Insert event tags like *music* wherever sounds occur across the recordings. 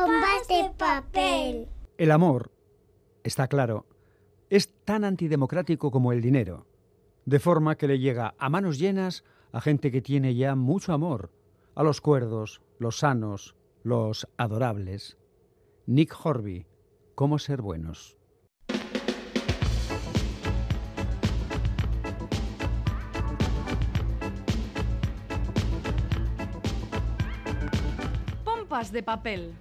Bombas de papel. El amor, está claro, es tan antidemocrático como el dinero, de forma que le llega a manos llenas a gente que tiene ya mucho amor, a los cuerdos, los sanos, los adorables. Nick Horby, ¿Cómo ser buenos? Pompas de papel.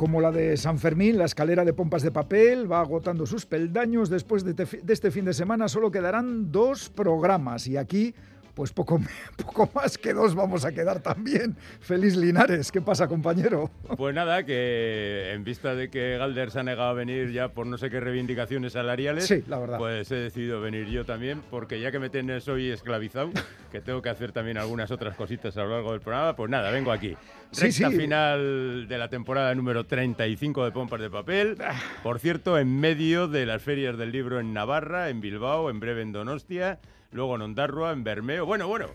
Como la de San Fermín, la escalera de pompas de papel va agotando sus peldaños. Después de, de este fin de semana solo quedarán dos programas y aquí, pues poco, *laughs* poco más que dos vamos a quedar también. Feliz Linares, ¿qué pasa compañero? Pues nada, que en vista de que Galder se ha negado a venir ya por no sé qué reivindicaciones salariales, Sí, la verdad. pues he decidido venir yo también, porque ya que me tienes hoy esclavizado, que tengo que hacer también algunas otras cositas a lo largo del programa, pues nada, vengo aquí. Sí, Recta sí. final de la temporada número 35 de Pompas de Papel. Ah. Por cierto, en medio de las ferias del libro en Navarra, en Bilbao, en breve en Donostia, luego en Ondarroa, en Bermeo. Bueno, bueno,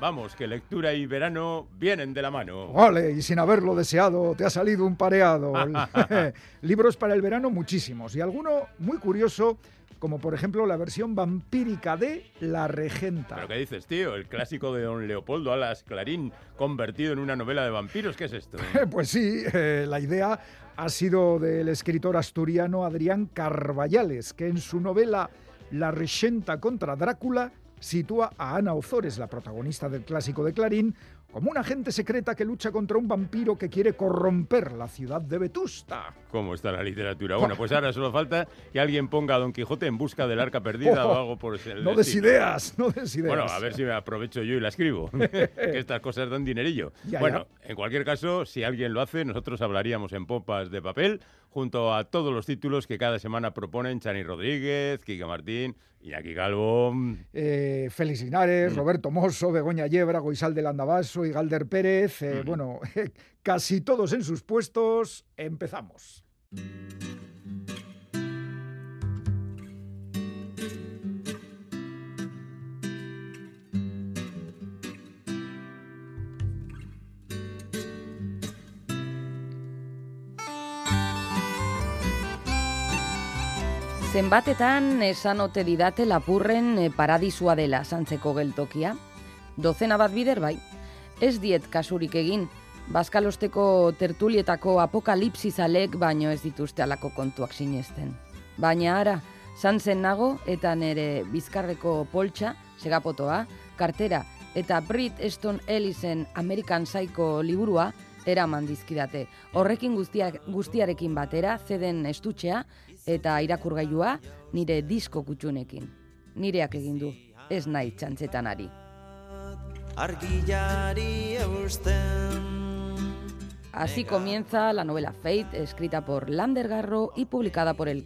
vamos, que lectura y verano vienen de la mano. Ole, y sin haberlo deseado, te ha salido un pareado. *laughs* *laughs* Libros para el verano muchísimos y alguno muy curioso, como por ejemplo la versión vampírica de La Regenta. ¿Pero qué dices, tío? El clásico de don Leopoldo Alas Clarín convertido en una novela de vampiros. ¿Qué es esto? *laughs* Pues sí, eh, la idea ha sido del escritor asturiano Adrián Carballales, que en su novela La Regenta contra Drácula sitúa a Ana Ozores, la protagonista del clásico de Clarín, como una agente secreta que lucha contra un vampiro que quiere corromper la ciudad de Vetusta. ¿Cómo está la literatura? Bueno, pues ahora solo falta que alguien ponga a Don Quijote en busca del arca perdida o algo por ese No des ideas, no des ideas. Bueno, a ver si me aprovecho yo y la escribo. *laughs* que estas cosas dan dinerillo. Ya, bueno, en cualquier caso, si alguien lo hace, nosotros hablaríamos en pompas de papel junto a todos los títulos que cada semana proponen Chani Rodríguez, Kike Martín, Iñaki Calvo. Eh, Félix Linares, Roberto Mosso, Begoña Yebra, Goisal del Andabaso y Galder Pérez. eh, Bueno, *laughs* casi todos en sus puestos. Empezamos. Zenbatetan esan ote didate lapurren eh, paradisua dela santzeko geltokia. Dozena bat bider bai. Ez diet kasurik egin, Baskalosteko tertulietako apokalipsizalek baino ez dituzte alako kontuak sinesten. Baina ara, santzen nago eta nere bizkarreko poltsa, segapotoa, kartera eta Brit Easton Ellisen American Psycho liburua eraman dizkidate. Horrekin guztiak, guztiarekin batera, zeden estutxea eta irakurgailua nire disko kutxunekin. Nireak egin du, ez nahi txantzetan ari. argillari eusten Así comienza la novela Fate, escrita por Lander Garro y publicada por El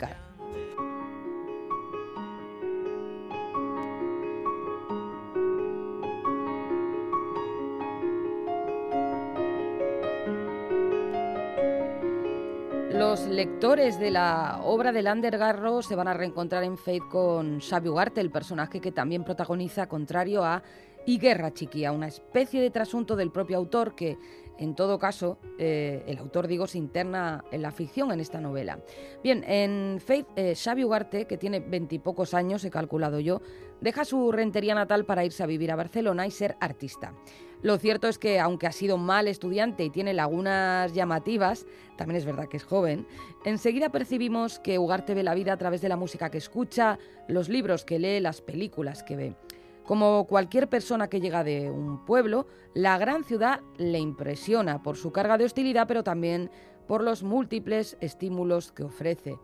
lectores de la obra de Lander Garro se van a reencontrar en Fate con Xavi Ugarte, el personaje que también protagoniza, contrario a Y Guerra Chiquía, una especie de trasunto del propio autor que, en todo caso, eh, el autor, digo, se interna en la ficción en esta novela. Bien, en Fate, eh, Xavi Ugarte, que tiene veintipocos años, he calculado yo, deja su rentería natal para irse a vivir a Barcelona y ser artista. Lo cierto es que, aunque ha sido mal estudiante y tiene lagunas llamativas, también es verdad que es joven, enseguida percibimos que Ugarte ve la vida a través de la música que escucha, los libros que lee, las películas que ve. Como cualquier persona que llega de un pueblo, la gran ciudad le impresiona por su carga de hostilidad, pero también por los múltiples estímulos que ofrece.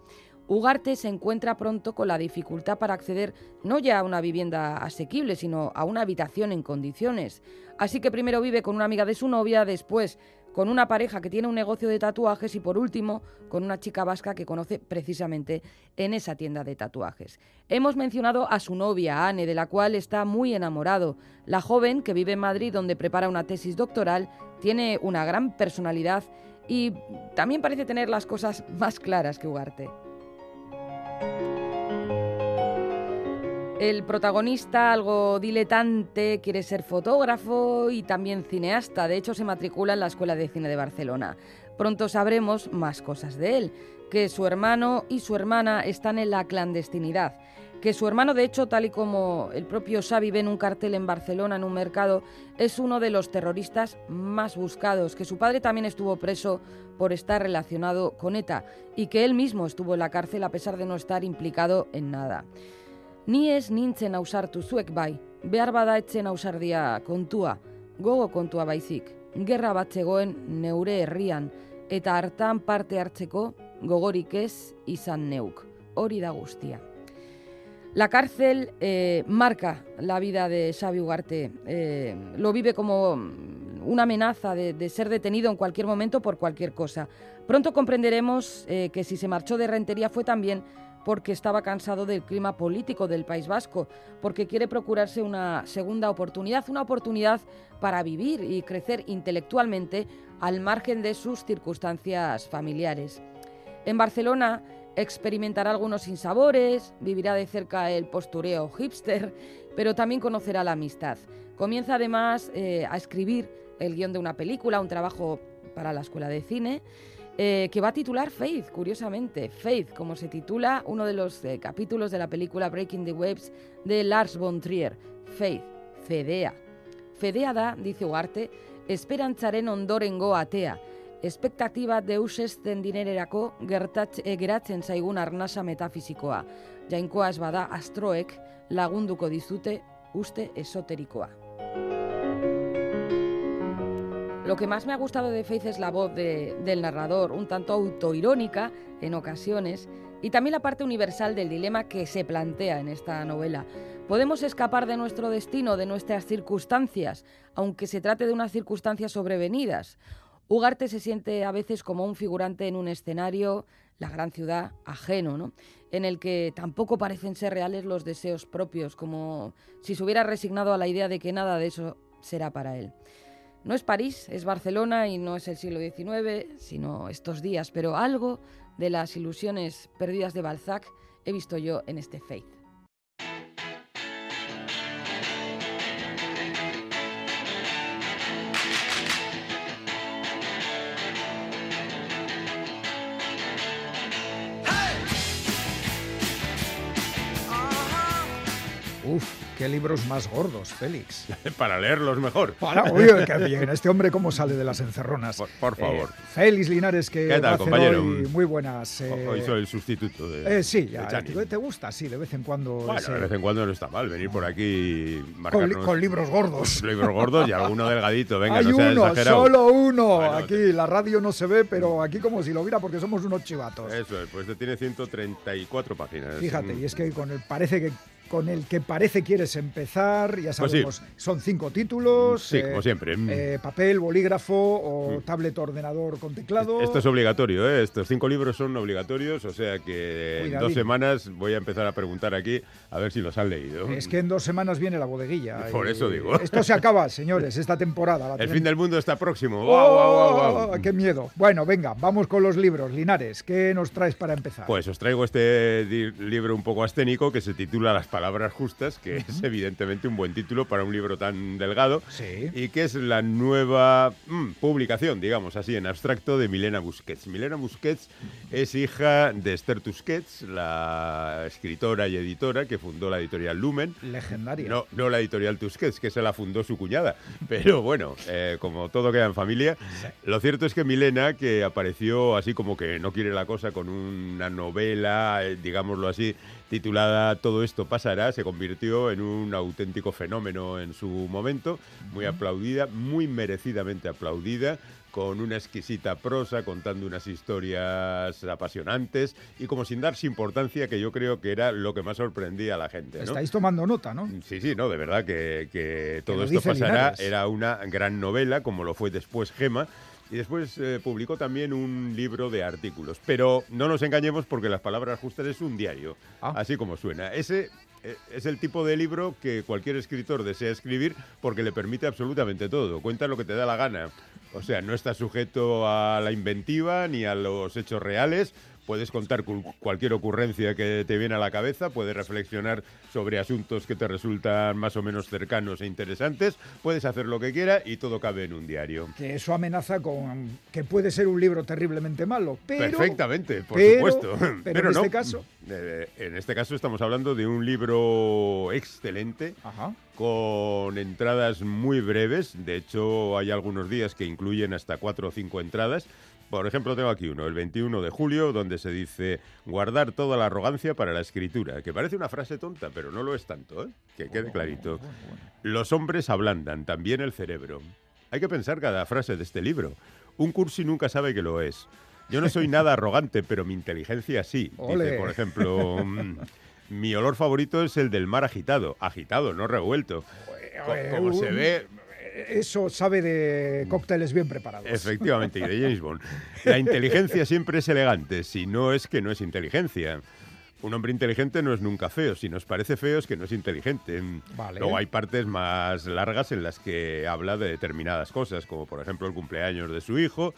Ugarte se encuentra pronto con la dificultad para acceder no ya a una vivienda asequible, sino a una habitación en condiciones. Así que primero vive con una amiga de su novia, después con una pareja que tiene un negocio de tatuajes y por último con una chica vasca que conoce precisamente en esa tienda de tatuajes. Hemos mencionado a su novia, Anne, de la cual está muy enamorado. La joven, que vive en Madrid donde prepara una tesis doctoral, tiene una gran personalidad y también parece tener las cosas *laughs* más claras que Ugarte. thank you El protagonista, algo diletante, quiere ser fotógrafo y también cineasta. De hecho, se matricula en la Escuela de Cine de Barcelona. Pronto sabremos más cosas de él, que su hermano y su hermana están en la clandestinidad, que su hermano, de hecho, tal y como el propio Xavi ve en un cartel en Barcelona, en un mercado, es uno de los terroristas más buscados, que su padre también estuvo preso por estar relacionado con ETA y que él mismo estuvo en la cárcel a pesar de no estar implicado en nada. Ni ez nintzen ausartu zuek bai, behar bada etzen ausardia kontua, gogo kontua baizik, gerra bat zegoen neure herrian, eta hartan parte hartzeko gogorik ez izan neuk. Hori da. La cárcel eh, marca la vida de Xavi Ugarte. Eh, lo vive como una amenaza de, de, ser detenido en cualquier momento por cualquier cosa. Pronto comprenderemos eh, que si se marchó de Rentería fue también porque estaba cansado del clima político del País Vasco, porque quiere procurarse una segunda oportunidad, una oportunidad para vivir y crecer intelectualmente al margen de sus circunstancias familiares. En Barcelona experimentará algunos sinsabores, vivirá de cerca el postureo hipster, pero también conocerá la amistad. Comienza además eh, a escribir el guion de una película, un trabajo para la escuela de cine, eh, que va a titular Faith, curiosamente. Faith, como se titula uno de los eh, capítulos de la película Breaking the Waves de Lars von Trier. Faith, Fedea. Fedea da, dice Ugarte, esperantzaren ondorengo atea. Espektatiba deusesten dinererako gertatz, e, geratzen zaigun arnasa metafisikoa. Jainkoa ez bada astroek lagunduko dizute uste esoterikoa. Lo que más me ha gustado de Faith es la voz de, del narrador, un tanto autoirónica en ocasiones, y también la parte universal del dilema que se plantea en esta novela. Podemos escapar de nuestro destino, de nuestras circunstancias, aunque se trate de unas circunstancias sobrevenidas. Ugarte se siente a veces como un figurante en un escenario, la gran ciudad, ajeno, ¿no? en el que tampoco parecen ser reales los deseos propios, como si se hubiera resignado a la idea de que nada de eso será para él. No es París, es Barcelona y no es el siglo XIX, sino estos días, pero algo de las ilusiones perdidas de Balzac he visto yo en este Faith. Uf, qué libros más gordos, Félix. *laughs* Para leerlos mejor. Para, oye, bien. Este hombre cómo sale de las encerronas. Por, por favor. Eh, Félix Linares, que ¿Qué tal, compañero? hoy muy buenas. eh, Hoy soy el sustituto de. eh, sí, ya. ¿te, gusta? Sí, de vez en cuando. Bueno, ese- de vez en cuando no está mal venir por aquí y con, li- marcarnos con libros gordos. *laughs* libros gordos y alguno delgadito. Venga, Hay no seas uno, exagerado. solo uno. Bueno, aquí la radio no se ve, pero aquí como si lo viera porque somos unos chivatos. Eso es, pues este tiene 134 páginas. Fíjate, Mm. y es que con el parece que con el que parece quieres empezar, ya Pues sí. sabemos, son cinco títulos. Sí, como siempre. Mm. eh, papel, bolígrafo o tablet ordenador con teclado. Esto es obligatorio, ¿eh? Estos cinco libros son obligatorios, o sea que en dos semanas voy a empezar a preguntar aquí a ver si los han leído. Es que en dos semanas viene la bodeguilla. Por y eso digo. Esto se acaba, señores, esta temporada. la El tenemos- fin del mundo está próximo. ¡Oh! ¡Guau, guau, guau, guau! ¡Qué miedo! Bueno, venga, vamos con los libros. Linares, ¿qué nos traes para empezar? Pues os traigo este libro un poco asténico que se titula Las palabras justas, que es evidentemente un buen título para un libro tan delgado Sí. y que es la nueva mm, publicación, digamos así, en abstracto de Milena Busquets. Milena Busquets es hija de Esther Tusquets, la escritora y editora que fundó la editorial Lumen. Legendaria. No, no la editorial Tusquets, que se la fundó su cuñada. Pero bueno, eh, como todo queda en familia, lo cierto es que Milena, que apareció así como que no quiere la cosa con una novela, eh, digámoslo así, titulada Todo esto pasará, se convirtió en un auténtico fenómeno en su momento, muy aplaudida, muy merecidamente aplaudida con una exquisita prosa, contando unas historias apasionantes y como sin darse importancia, que yo creo que era lo que más sorprendía a la gente. ¿no? Estáis tomando nota, ¿no? Sí, sí, no, de verdad que, que todo esto pasará. Linares. Era una gran novela, como lo fue después Gema. Y después eh, publicó también un libro de artículos. Pero no nos engañemos porque Las Palabras Justas es un diario, Ah. así como suena. Ese eh, es el tipo de libro que cualquier escritor desea escribir porque le permite absolutamente todo. Cuenta lo que te da la gana. O sea, no está sujeto a la inventiva ni a los hechos reales puedes contar cu- cualquier ocurrencia que te viene a la cabeza, puedes reflexionar sobre asuntos que te resultan más o menos cercanos e interesantes, puedes hacer lo que quieras y todo cabe en un diario. Que eso amenaza con que puede ser un libro terriblemente malo, pero... Perfectamente, por pero- supuesto. pero *laughs* en no. este caso- Eh, en este caso estamos hablando de un libro excelente, Ajá. con entradas muy breves. De hecho, hay algunos días que incluyen hasta cuatro o cinco entradas. Por ejemplo, tengo aquí uno, el 21 de julio, donde se dice guardar toda la arrogancia para la escritura, que parece una frase tonta, pero no lo es tanto, ¿eh? que quede clarito. Los hombres ablandan, también el cerebro. Hay que pensar cada frase de este libro. Un cursi nunca sabe que lo es. Yo no soy nada arrogante, pero mi inteligencia sí. Dice, por ejemplo, mm, mi olor favorito es el del mar agitado. Agitado, no revuelto. Co- Eh, Como se ve, Eso sabe de cócteles bien preparados. efectivamente, y de James Bond. *laughs* La inteligencia siempre es elegante, si no es que no es inteligencia. Un hombre inteligente no es nunca feo. Si nos parece feo es que no es inteligente. Vale. Luego hay partes más largas en las que habla de determinadas cosas, como por ejemplo el cumpleaños de su hijo,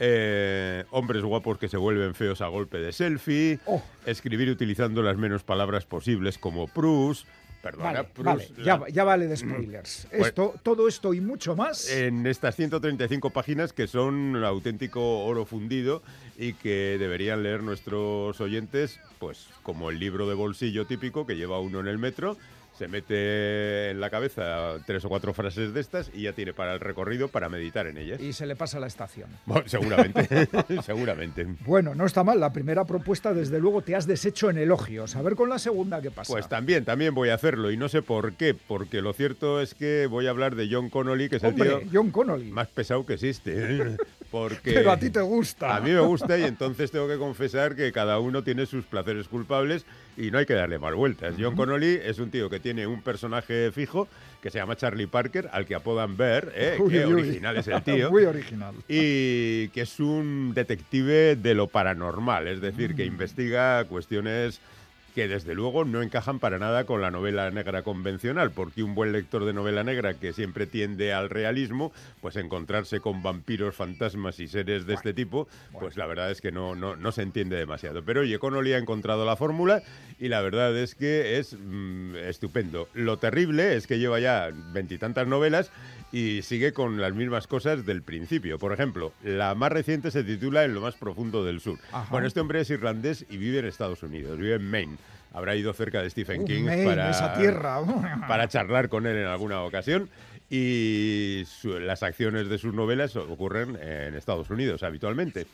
eh, hombres guapos que se vuelven feos a golpe de selfie, Oh. escribir utilizando las menos palabras posibles como Prus. Perdona, Vale, vale, la- ya, ya vale de spoilers. Bueno. Esto, todo esto y mucho más. en estas 135 páginas que son un auténtico oro fundido y que deberían leer nuestros oyentes, pues como el libro de bolsillo típico que lleva uno en el metro, se mete en la cabeza tres o cuatro frases de estas y ya tiene para el recorrido para meditar en ellas. Y se le pasa la estación. Bueno, seguramente, *laughs* seguramente. Bueno, no está mal. La primera propuesta, desde luego, te has deshecho en elogios. A ver con la segunda qué pasa. Pues también, también voy a hacerlo y no sé por qué, porque lo cierto es que voy a hablar de John Connolly, que es Hombre, el tío John Connolly. más pesado que existe. *laughs* Porque Pero a ti te gusta. A mí me gusta y entonces tengo que confesar que cada uno tiene sus placeres culpables y no hay que darle más vueltas. John Connolly es un tío que tiene un personaje fijo que se llama Charlie Parker, al que apodan Bear, ¿eh? *laughs* Uy, Qué uy, uy. original es el tío. *laughs* Muy original. Y que es un detective de lo paranormal, es decir, Mm. que investiga cuestiones que desde luego no encajan para nada con la novela negra convencional, porque un buen lector de novela negra que siempre tiende al realismo, pues encontrarse con vampiros, fantasmas y seres de este tipo, pues la verdad es que no, no, no se entiende demasiado. Pero oye, Connolly ha encontrado la fórmula y la verdad es que es mm, estupendo. Lo terrible es que lleva ya veintitantas novelas y sigue con las mismas cosas del principio. Por ejemplo, la más reciente se titula En lo más profundo del sur. Ajá. Bueno, este hombre es irlandés y vive en Estados Unidos, vive en Maine. Habrá ido cerca de Stephen King para, esa tierra. *laughs* para charlar con él en alguna ocasión. Y su- las acciones de sus novelas ocurren en Estados Unidos habitualmente.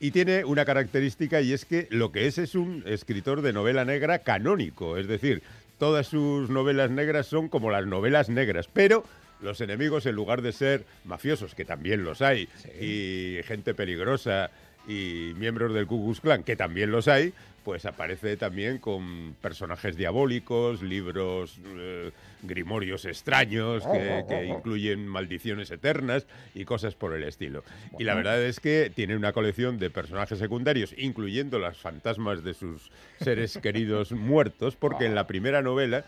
Y tiene una característica y es que lo que es es un escritor de novela negra canónico. Es decir, todas sus novelas negras son como las novelas negras, pero los enemigos en lugar de ser mafiosos, que también los hay, y gente peligrosa y miembros del Ku Klux Klan, que también los hay, pues aparece también con personajes diabólicos, libros, eh, grimorios extraños que, *laughs* que incluyen maldiciones eternas y cosas por el estilo. Y la verdad es que tiene una colección de personajes secundarios, incluyendo las fantasmas de sus seres *laughs* queridos muertos, porque en la primera novela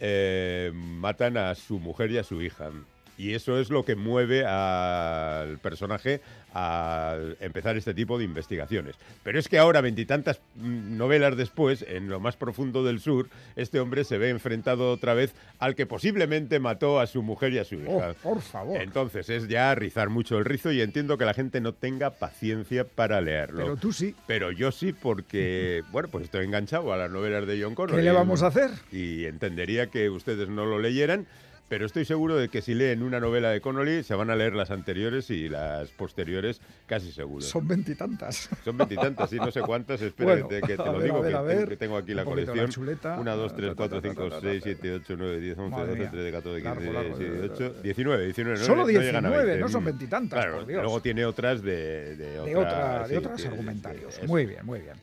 eh, matan a su mujer y a su hija. Y eso es lo que mueve al personaje a empezar este tipo de investigaciones. Pero es que ahora, veintitantas mm, novelas después, en lo más profundo del sur, este hombre se ve enfrentado otra vez al que posiblemente mató a su mujer y a su Oh, hija. por favor. Entonces es ya rizar mucho el rizo y entiendo que la gente no tenga paciencia para leerlo. Pero tú sí. Pero yo sí porque, *laughs* bueno, pues estoy enganchado a las novelas de John Connor. ¿Qué le vamos a hacer? Y entendería que ustedes no lo leyeran, pero estoy seguro de que si leen una novela de Connolly se van a leer las anteriores y las posteriores casi seguro. Son veintitantas. Son veintitantas y no sé cuántas. Espera Bueno, que te, *laughs* lo ver, digo, ver, que, tengo- ver. que tengo aquí la colección. chuleta. 1, 2, 3, 4, 5, 6, 7, 8, 9, 10, 11, Madre 12, mía. 13, 14, 15, Largo, largo, 16, largo. 18, 19, 19. No, Solo no llegan a 19, 20. no son veintitantas, Claro, por Dios. luego tiene otras de, de, de, otra- otra, de sí, otros que- argumentarios. Muy bien, muy bien.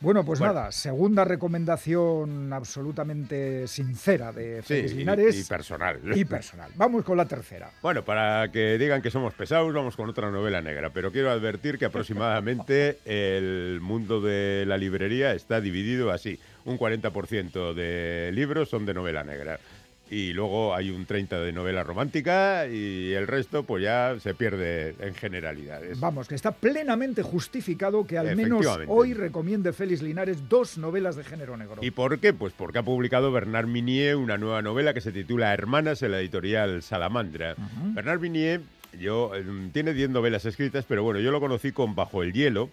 Bueno, pues Bueno. nada, segunda recomendación absolutamente sincera de Sí, Félix y- Linares y personal. y personal. Vamos con la tercera. Bueno, para que digan que somos pesados, vamos con otra novela negra. Pero quiero advertir que aproximadamente *laughs* el mundo de la librería está dividido así. Un 40% de libros son de novela negra. Y luego hay un 30 de novela romántica y el resto pues ya se pierde en generalidades. Vamos, que está plenamente justificado que al menos hoy recomiende Félix Linares dos novelas de género negro. ¿Y por qué? Pues porque ha publicado Bernard Minier una nueva novela que se titula Hermanas en la editorial Salamandra. Bernard Minier yo, eh, tiene 10 novelas escritas, pero bueno, yo lo conocí con Bajo el hielo,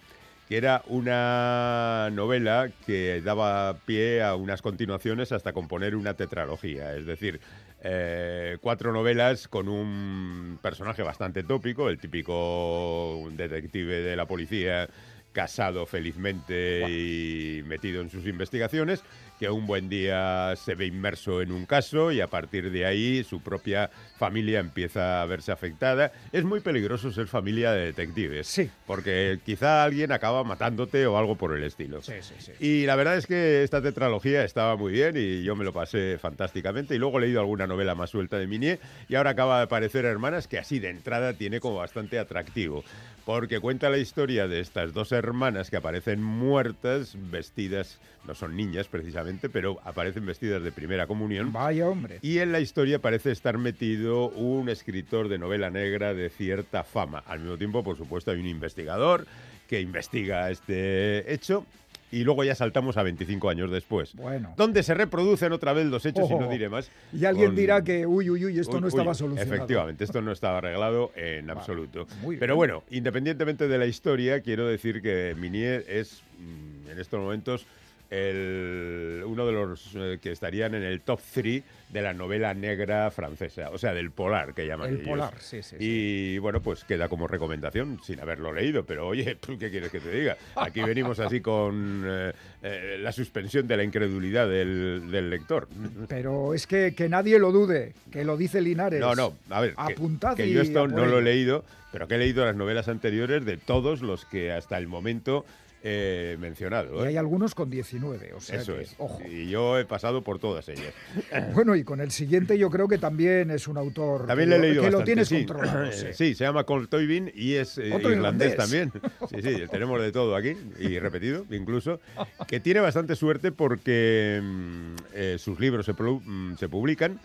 que era una novela que daba pie a unas continuaciones hasta componer una tetralogía, es decir, eh, cuatro novelas con un personaje bastante tópico, el típico detective de la policía casado felizmente y metido en sus investigaciones, que un buen día se ve inmerso en un caso y a partir de ahí su propia familia empieza a verse afectada. Es muy peligroso ser familia de detectives, Sí. porque quizá alguien acaba matándote o algo por el estilo. Sí, sí, sí. Y la verdad es que esta tetralogía estaba muy bien y yo me lo pasé fantásticamente. Y luego he leído alguna novela más suelta de Minier y ahora acaba de aparecer Hermanas, que así de entrada tiene como bastante atractivo. Porque cuenta la historia de estas dos hermanas que aparecen muertas, vestidas, no son niñas precisamente, pero aparecen vestidas de primera comunión. Vaya hombre. Y en la historia parece estar metido un escritor de novela negra de cierta fama. Al mismo tiempo, por supuesto, hay un investigador que investiga este hecho. Y luego ya saltamos a 25 años después. Bueno. Donde se reproducen otra vez los hechos, y no diré más. Y alguien con- dirá que, uy, uy, uy, esto Uy, no uy, estaba solucionado. Efectivamente, esto no estaba arreglado en absoluto. muy bien. Pero bueno, independientemente de la historia, quiero decir que Minier es, mm, en estos momentos, el- uno de los eh, que estarían en el top 3 de la novela negra francesa, o sea, del polar que llaman El ellos. polar, sí, sí, sí. Y bueno, pues queda como recomendación sin haberlo leído, pero oye, *laughs* ¿tú ¿qué quieres que te diga? Aquí venimos así con eh, eh, la suspensión de la incredulidad del, del lector. *laughs* Pero es que, que nadie lo dude, que lo dice Linares. No, no, a ver, que- Apuntad que, y yo esto no lo he leído, pero que he leído las novelas anteriores de todos los que hasta el momento he mencionado. Y ¿eh? hay algunos con 19, o sea Eso que, es. ojo. Y yo he pasado por todas ellas. *laughs* Bueno, y con el siguiente yo creo que también es un autor También que, le he leído que lo tienes sí. controlado. Eh, sí. Sí, se llama Cole Toybin y es eh, irlandés irlandés. también. Sí, sí, *laughs* tenemos de todo aquí y repetido incluso. Que tiene bastante suerte porque mm, eh, sus libros se, mm, se publican.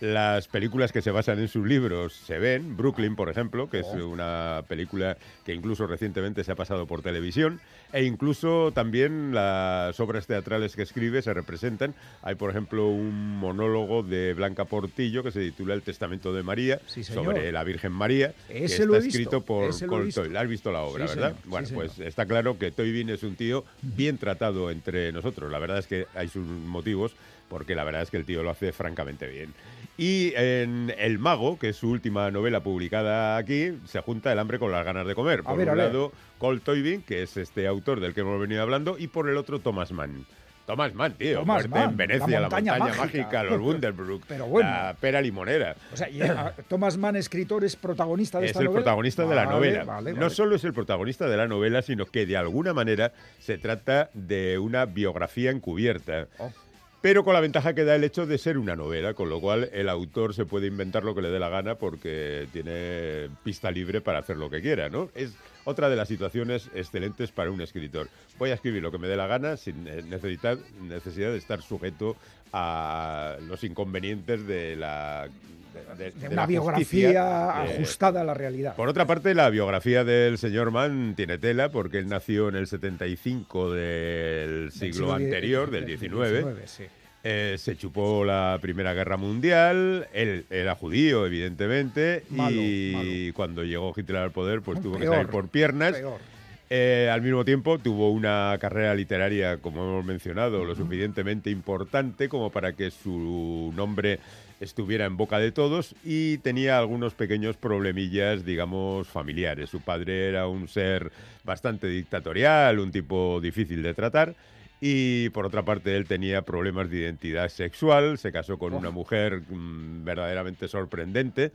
Las películas que se basan en sus libros se ven, Brooklyn, por ejemplo, que es Oh. una película que incluso recientemente se ha pasado por televisión, e incluso también las obras teatrales que escribe se representan. Hay, por ejemplo, un monólogo de Blanca Portillo que se titula El Testamento de María, Sí, sobre la Virgen María, Ese que está escrito por ese lo he Cole visto. Toy- Has visto la obra, Sí, ¿verdad? señor, Bueno, sí, pues señor. está claro que Toybin es un tío bien tratado entre nosotros. La verdad es que hay sus motivos, porque la verdad es que el tío lo hace francamente bien. Y en El Mago, que es su última novela publicada aquí, se junta el hambre con las ganas de comer. A Por ver, un lado, Cole Toybin, que es este autor del que hemos venido hablando, y por el otro, Thomas Mann. Thomas Mann, tío. Thomas Mann, en Venecia, la la montaña montaña, mágica. mágica, los *laughs* Wunderbrook, Pero bueno. la pera limonera. O sea, y, ah, Thomas Mann, escritor, es protagonista de Es esta el novela. protagonista de la novela. vale, No vale. solo es el protagonista de la novela, sino que de alguna manera se trata de una biografía encubierta. Oh. Pero con la ventaja que da el hecho de ser una novela, con lo cual el autor se puede inventar lo que le dé la gana porque tiene pista libre para hacer lo que quiera, ¿no? Otra de las situaciones excelentes para un escritor. Voy a escribir lo que me dé la gana sin eh, necesitar, necesidad de estar sujeto a los inconvenientes de la... de- de- De de una la biografía justicia, de- ajustada a la realidad. por otra parte, la biografía del señor Mann tiene tela porque él nació en el 75 del Del siglo siglo die- anterior, del del 19. 19, sí. Eh, se chupó la Primera Guerra Mundial, él era judío, evidentemente, Malo, y malo. cuando llegó Hitler al poder, pues tuvo que salir por piernas. Eh, al mismo tiempo tuvo una carrera literaria, como hemos mencionado, lo suficientemente importante como para que su nombre estuviera en boca de todos y tenía algunos pequeños problemillas, digamos, familiares. Su padre era un ser bastante dictatorial, un tipo difícil de tratar. Y por otra parte, él tenía problemas de identidad sexual, se casó con una mujer mm, verdaderamente sorprendente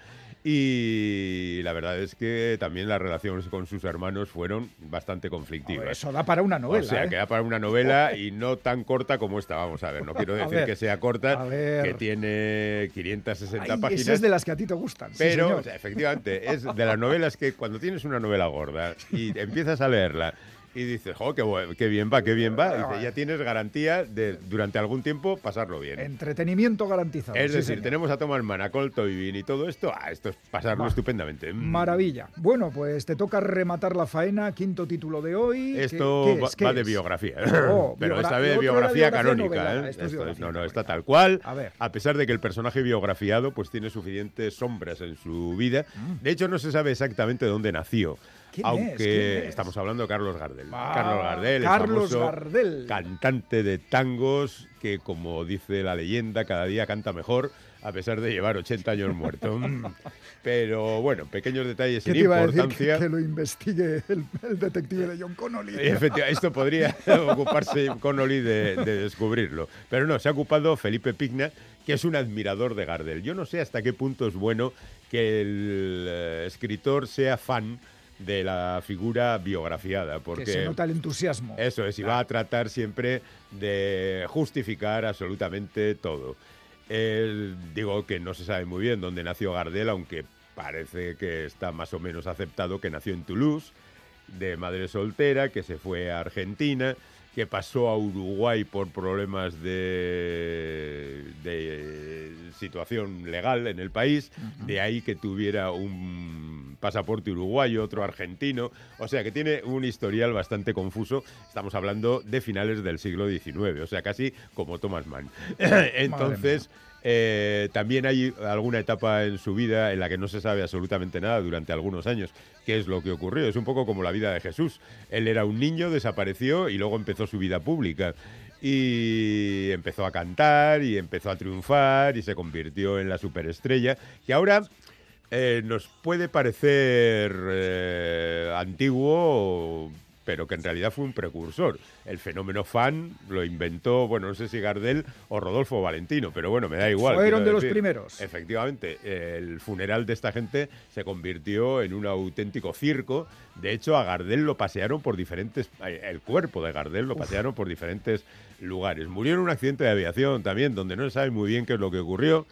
y la verdad es que también las relaciones con sus hermanos fueron bastante conflictivas. Eso da para una novela. o sea, ¿eh? que da para una novela y no tan corta como esta. Vamos a ver, no *laughs* quiero decir ver, que sea corta, que tiene 560 Ay, páginas. esas de las que a ti te gustan. Pero, señor. o sea, efectivamente, es de las novelas que cuando tienes una novela gorda y *laughs* empiezas a leerla y dices, jo, qué, qué bien va, qué bien va. Dice, ya tienes garantía de durante algún tiempo pasarlo bien. Entretenimiento garantizado. Es sí, decir, señor. tenemos a Thomas Mann, a Colt y todo esto, ah, esto es pasarlo Va. estupendamente. Mm. Maravilla. Bueno, pues te toca rematar la faena, quinto título de hoy. ¿Qué- Esto qué va, es? ¿Qué va de biografía. Oh, *laughs* Pero esta vez otro era biografía biografía canónica. ¿eh? esto es Esto es- biografía no, no, está tal cual. A ver. A pesar de que el personaje biografiado pues tiene suficientes sombras en su vida. De hecho, no se sabe exactamente dónde nació. Aunque estamos hablando de Carlos Gardel. Ah, Carlos Gardel, el Carlos famoso Gardel. cantante de tangos que, como dice la leyenda, cada día canta mejor a pesar de llevar 80 años muerto. *laughs* Pero bueno, pequeños detalles ¿Qué sin iba a decir? importancia. Que, que lo investigue el, el detective de John Connolly. Efectivamente, esto podría *laughs* ocuparse Connolly de, de descubrirlo. Pero no, se ha ocupado Felipe Pigna, que es un admirador de Gardel. Yo no sé hasta qué punto es bueno que el eh, escritor sea fan de la figura biografiada, porque que se nota el entusiasmo. eso es, y va a tratar siempre de justificar absolutamente todo. Él, digo que no se sabe muy bien dónde nació Gardel, aunque parece que está más o menos aceptado que nació en Toulouse, de madre soltera, que se fue a Argentina, que pasó a Uruguay por problemas de, de situación legal en el país, de ahí que tuviera un pasaporte uruguayo, otro argentino, o sea que tiene un historial bastante confuso, estamos hablando de finales del siglo XIX, o sea casi como Thomas Mann. *laughs* Entonces... Eh, también hay alguna etapa en su vida en la que no se sabe absolutamente nada durante algunos años. ¿Qué es lo que ocurrió? Es un poco como la vida de Jesús. Él era un niño, desapareció y luego empezó su vida pública. Y empezó a cantar y empezó a triunfar y se convirtió en la superestrella. Que ahora eh, nos puede parecer eh, antiguo, pero que en realidad fue un precursor. El fenómeno fan lo inventó, bueno, no sé si Gardel o Rodolfo Valentino, pero bueno, me da igual. Fueron de los primeros. Efectivamente, el funeral de esta gente se convirtió en un auténtico circo. De hecho, a Gardel lo pasearon por diferentes, eh, el cuerpo de Gardel lo pasearon por diferentes lugares. Murió en un accidente de aviación también, donde no se sabe muy bien qué es lo que ocurrió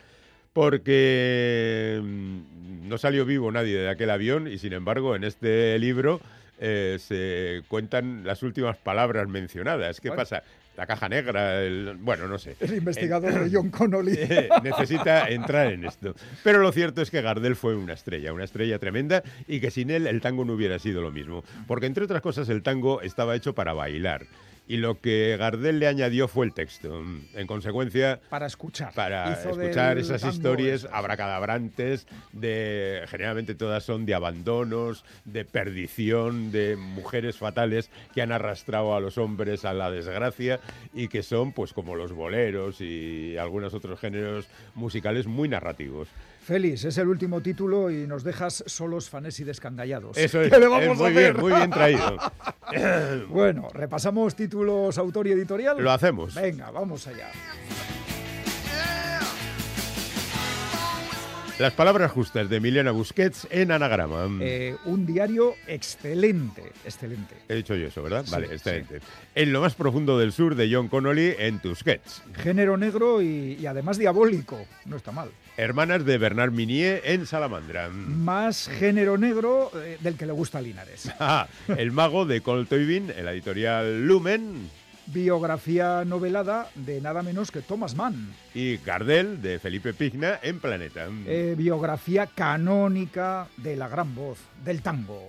porque mm, no salió vivo nadie de aquel avión y sin embargo en este libro eh, se cuentan las últimas palabras mencionadas. ¿Qué Bueno. pasa? La caja negra, el- bueno, no sé. El investigador de John Connolly. Eh, necesita entrar en esto. Pero lo cierto es que Gardel fue una estrella, una estrella tremenda y que sin él el tango no hubiera sido lo mismo. Porque entre otras cosas el tango estaba hecho para bailar. Y lo que Gardel le añadió fue el texto. En consecuencia, Para escuchar. para del escuchar esas historias esas. abracadabrantes de generalmente todas son de abandonos, de perdición, de mujeres fatales que han arrastrado a los hombres a la desgracia y que son pues como los boleros y algunos otros géneros musicales muy narrativos. Félix, es el último título y nos dejas solos, fanes y descangallados. Eso *laughs* es, ¿Qué le es vamos a muy bien, muy bien traído. *laughs* Bueno, repasamos títulos, autor y editorial. Lo hacemos. Venga, vamos allá. Las palabras justas de Emiliana Busquets en anagrama. Eh, un diario excelente, excelente. He dicho yo eso, ¿verdad? Sí, vale, sí. excelente. En lo más profundo del sur de John Connolly en Tusquets. Género negro y, y además diabólico. No está mal. Hermanas de Bernard Minier en Salamandra. Más género negro eh, del que le gusta a Linares. *laughs* Ah, el mago de Toibin en la editorial Lumen. Biografía novelada de nada menos que Thomas Mann. Y Gardel de Felipe Pigna en Planeta. Eh, biografía canónica de la gran voz del tango.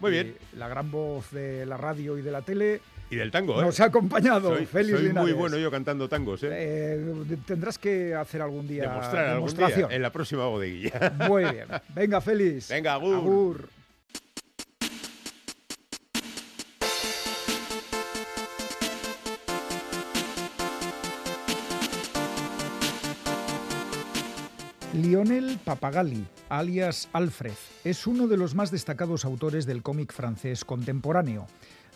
Muy bien. Y la gran voz de la radio y de la tele y del tango, ¿eh? nos ha acompañado. soy Félix soy muy bueno yo cantando tangos, ¿eh? Eh, tendrás que hacer algún día Demostrar algún día demostración. en la próxima bodeguilla. *laughs* Muy bien. Venga, Félix. Venga, agur. Agur. Lionel Papagali, alias Alfred, es uno de los más destacados autores del cómic francés contemporáneo.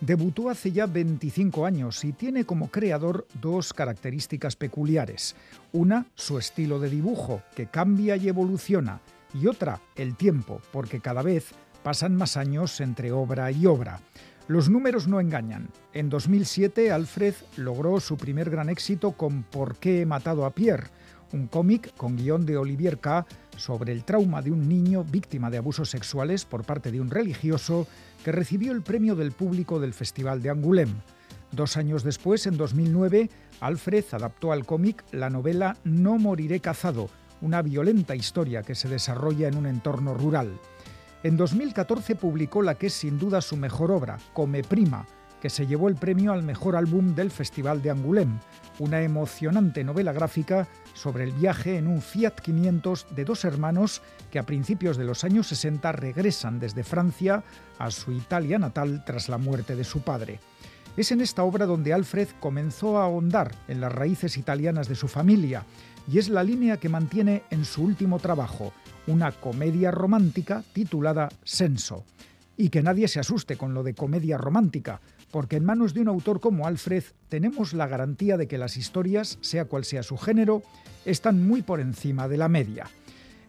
Debutó hace ya 25 años y tiene como creador dos características peculiares. Una, su estilo de dibujo, que cambia y evoluciona, y otra, el tiempo, porque cada vez pasan más años entre obra y obra. Los números no engañan. En 2007, Alfred logró su primer gran éxito con ¿Por qué he matado a Pierre? un cómic con guion de Olivier K., sobre el trauma de un niño víctima de abusos sexuales por parte de un religioso que recibió el premio del público del Festival de Angoulême. Dos años después, en 2009, Alfred adaptó al cómic la novela No moriré cazado, una violenta historia que se desarrolla en un entorno rural. En 2014 publicó la que es sin duda su mejor obra, Come Prima, que se llevó el premio al mejor álbum del Festival de Angoulême, una emocionante novela gráfica sobre el viaje en un Fiat 500 de dos hermanos que a principios de los años 60 regresan desde Francia a su Italia natal tras la muerte de su padre. Es en esta obra donde Alfred comenzó a ahondar en las raíces italianas de su familia y es la línea que mantiene en su último trabajo, una comedia romántica titulada Senso. Y que nadie se asuste con lo de comedia romántica, porque en manos de un autor como Alfred tenemos la garantía de que las historias, sea cual sea su género, están muy por encima de la media.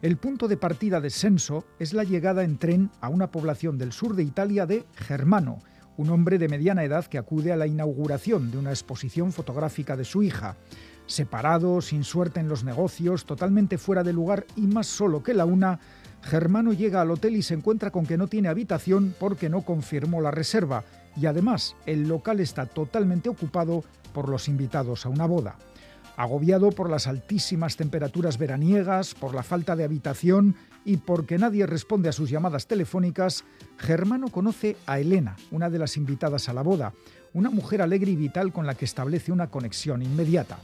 El punto de partida de Senso es la llegada en tren a una población del sur de Italia de Germano, un hombre de mediana edad que acude a la inauguración de una exposición fotográfica de su hija. Separado, sin suerte en los negocios, totalmente fuera de lugar y más solo que la una, Germano llega al hotel y se encuentra con que no tiene habitación porque no confirmó la reserva y además el local está totalmente ocupado por los invitados a una boda. Agobiado por las altísimas temperaturas veraniegas, por la falta de habitación y porque nadie responde a sus llamadas telefónicas, Germano conoce a Elena, una de las invitadas a la boda, una mujer alegre y vital con la que establece una conexión inmediata.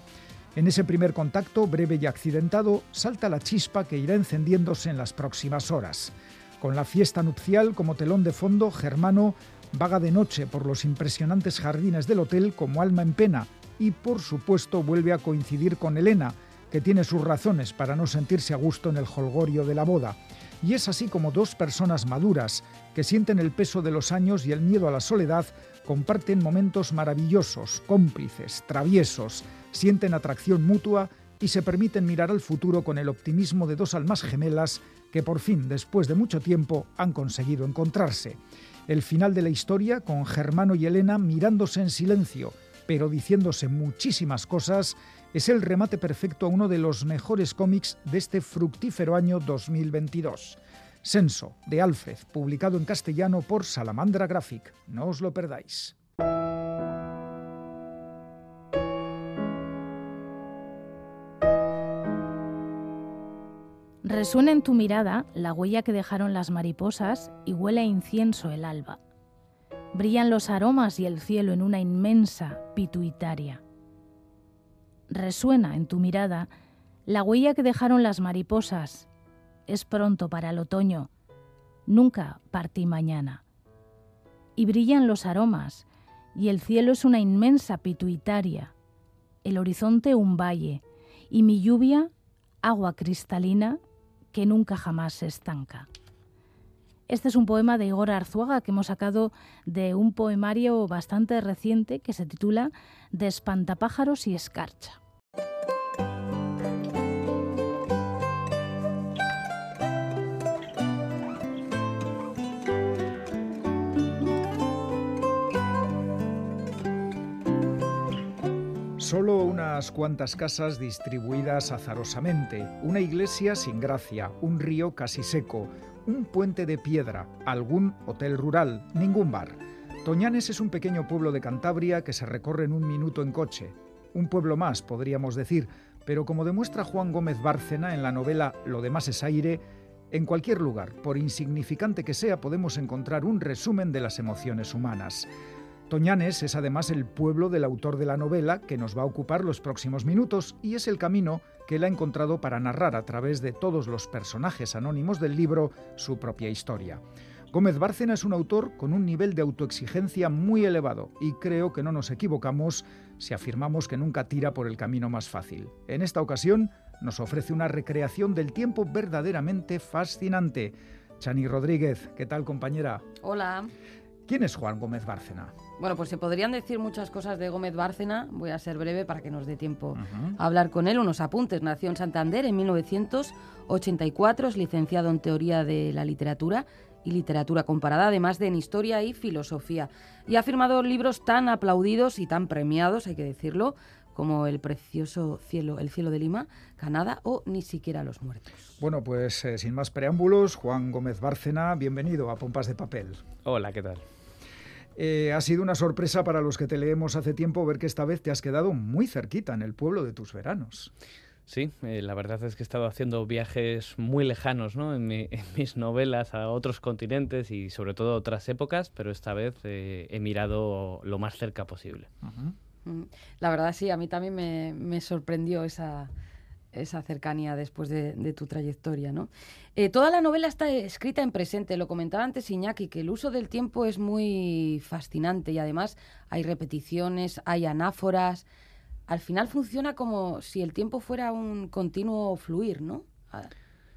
En ese primer contacto, breve y accidentado, salta la chispa que irá encendiéndose en las próximas horas. Con la fiesta nupcial como telón de fondo, Germano vaga de noche por los impresionantes jardines del hotel como alma en pena y por supuesto vuelve a coincidir con Elena, que tiene sus razones para no sentirse a gusto en el holgorio de la boda. Y es así como dos personas maduras, que sienten el peso de los años y el miedo a la soledad, comparten momentos maravillosos, cómplices, traviesos, sienten atracción mutua y se permiten mirar al futuro con el optimismo de dos almas gemelas que por fin, después de mucho tiempo, han conseguido encontrarse. El final de la historia, con Germano y Elena mirándose en silencio, pero diciéndose muchísimas cosas, es el remate perfecto a uno de los mejores cómics de este fructífero año 2022. Senso, de Alfred, publicado en castellano por Salamandra Graphic. No os lo perdáis. Resuena en tu mirada la huella que dejaron las mariposas y huele a incienso el alba. Brillan los aromas y el cielo en una inmensa pituitaria. Resuena en tu mirada la huella que dejaron las mariposas. Es pronto para el otoño. Nunca partí mañana. Y brillan los aromas y el cielo es una inmensa pituitaria. El horizonte un valle y mi lluvia agua cristalina que nunca jamás se estanca. Este es un poema de Igor Arzuaga que hemos sacado de un poemario bastante reciente que se titula De espantapájaros y escarcha. Solo unas cuantas casas distribuidas azarosamente, una iglesia sin gracia, un río casi seco, un puente de piedra, algún hotel rural, ningún bar. Toñanes es un pequeño pueblo de Cantabria que se recorre en un minuto en coche. Un pueblo más, podríamos decir, pero como demuestra Juan Gómez Bárcena en la novela Lo demás es aire, en cualquier lugar, por insignificante que sea, podemos encontrar un resumen de las emociones humanas. Toñanes es además el pueblo del autor de la novela que nos va a ocupar los próximos minutos y es el camino que él ha encontrado para narrar a través de todos los personajes anónimos del libro su propia historia. Gómez Bárcena es un autor con un nivel de autoexigencia muy elevado y creo que no nos equivocamos si afirmamos que nunca tira por el camino más fácil. En esta ocasión nos ofrece una recreación del tiempo verdaderamente fascinante. Chani Rodríguez, ¿qué tal compañera? Hola. ¿Quién es Juan Gómez Bárcena? Bueno, pues se podrían decir muchas cosas de Gómez Bárcena. Voy a ser breve para que nos dé tiempo a hablar con él. Unos apuntes. Nació en Santander en 1984, es licenciado en Teoría de la Literatura y Literatura Comparada, además de en Historia y Filosofía. Y ha firmado libros tan aplaudidos y tan premiados, hay que decirlo, como El precioso cielo, El cielo de Lima, Canadá o Ni siquiera los muertos. Bueno, pues eh, sin más preámbulos, Juan Gómez Bárcena, bienvenido a Pompas de Papel. Hola, ¿qué tal? Eh, ha sido una sorpresa para los que te leemos hace tiempo ver que esta vez te has quedado muy cerquita en el pueblo de tus veranos. Sí, eh, la verdad es que he estado haciendo viajes muy lejanos ¿no? en, mi- en mis novelas a otros continentes y sobre todo a otras épocas, pero esta vez eh, he mirado lo más cerca posible. Mm, La verdad sí, a mí también me, me sorprendió esa, esa cercanía después de, tu trayectoria. ¿no? Eh, toda la novela está escrita en presente, lo comentaba antes Iñaki, que el uso del tiempo es muy fascinante y además hay repeticiones, hay anáforas. Al final funciona como si el tiempo fuera un continuo fluir, ¿no?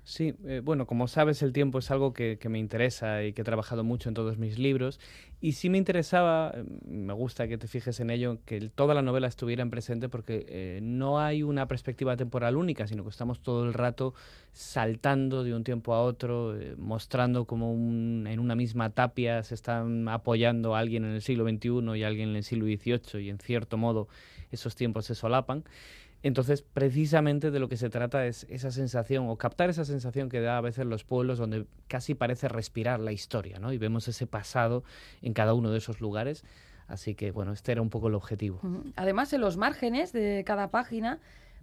Sí, eh, bueno, como sabes, el tiempo es algo que, me interesa y que he trabajado mucho en todos mis libros. Y sí me interesaba, eh, me gusta que te fijes en ello, que toda la novela estuviera en presente porque eh, no hay una perspectiva temporal única, sino que estamos todo el rato saltando de un tiempo a otro, mostrando como en una misma tapia se están apoyando alguien en el siglo XXI y alguien en el siglo XVIII y en cierto modo esos tiempos se solapan. Entonces, precisamente de lo que se trata es esa sensación, o captar esa sensación que da a veces los pueblos donde casi parece respirar la historia, ¿no? Y vemos ese pasado en cada uno de esos lugares. Así que, bueno, este era un poco el objetivo. Además, en los márgenes de cada página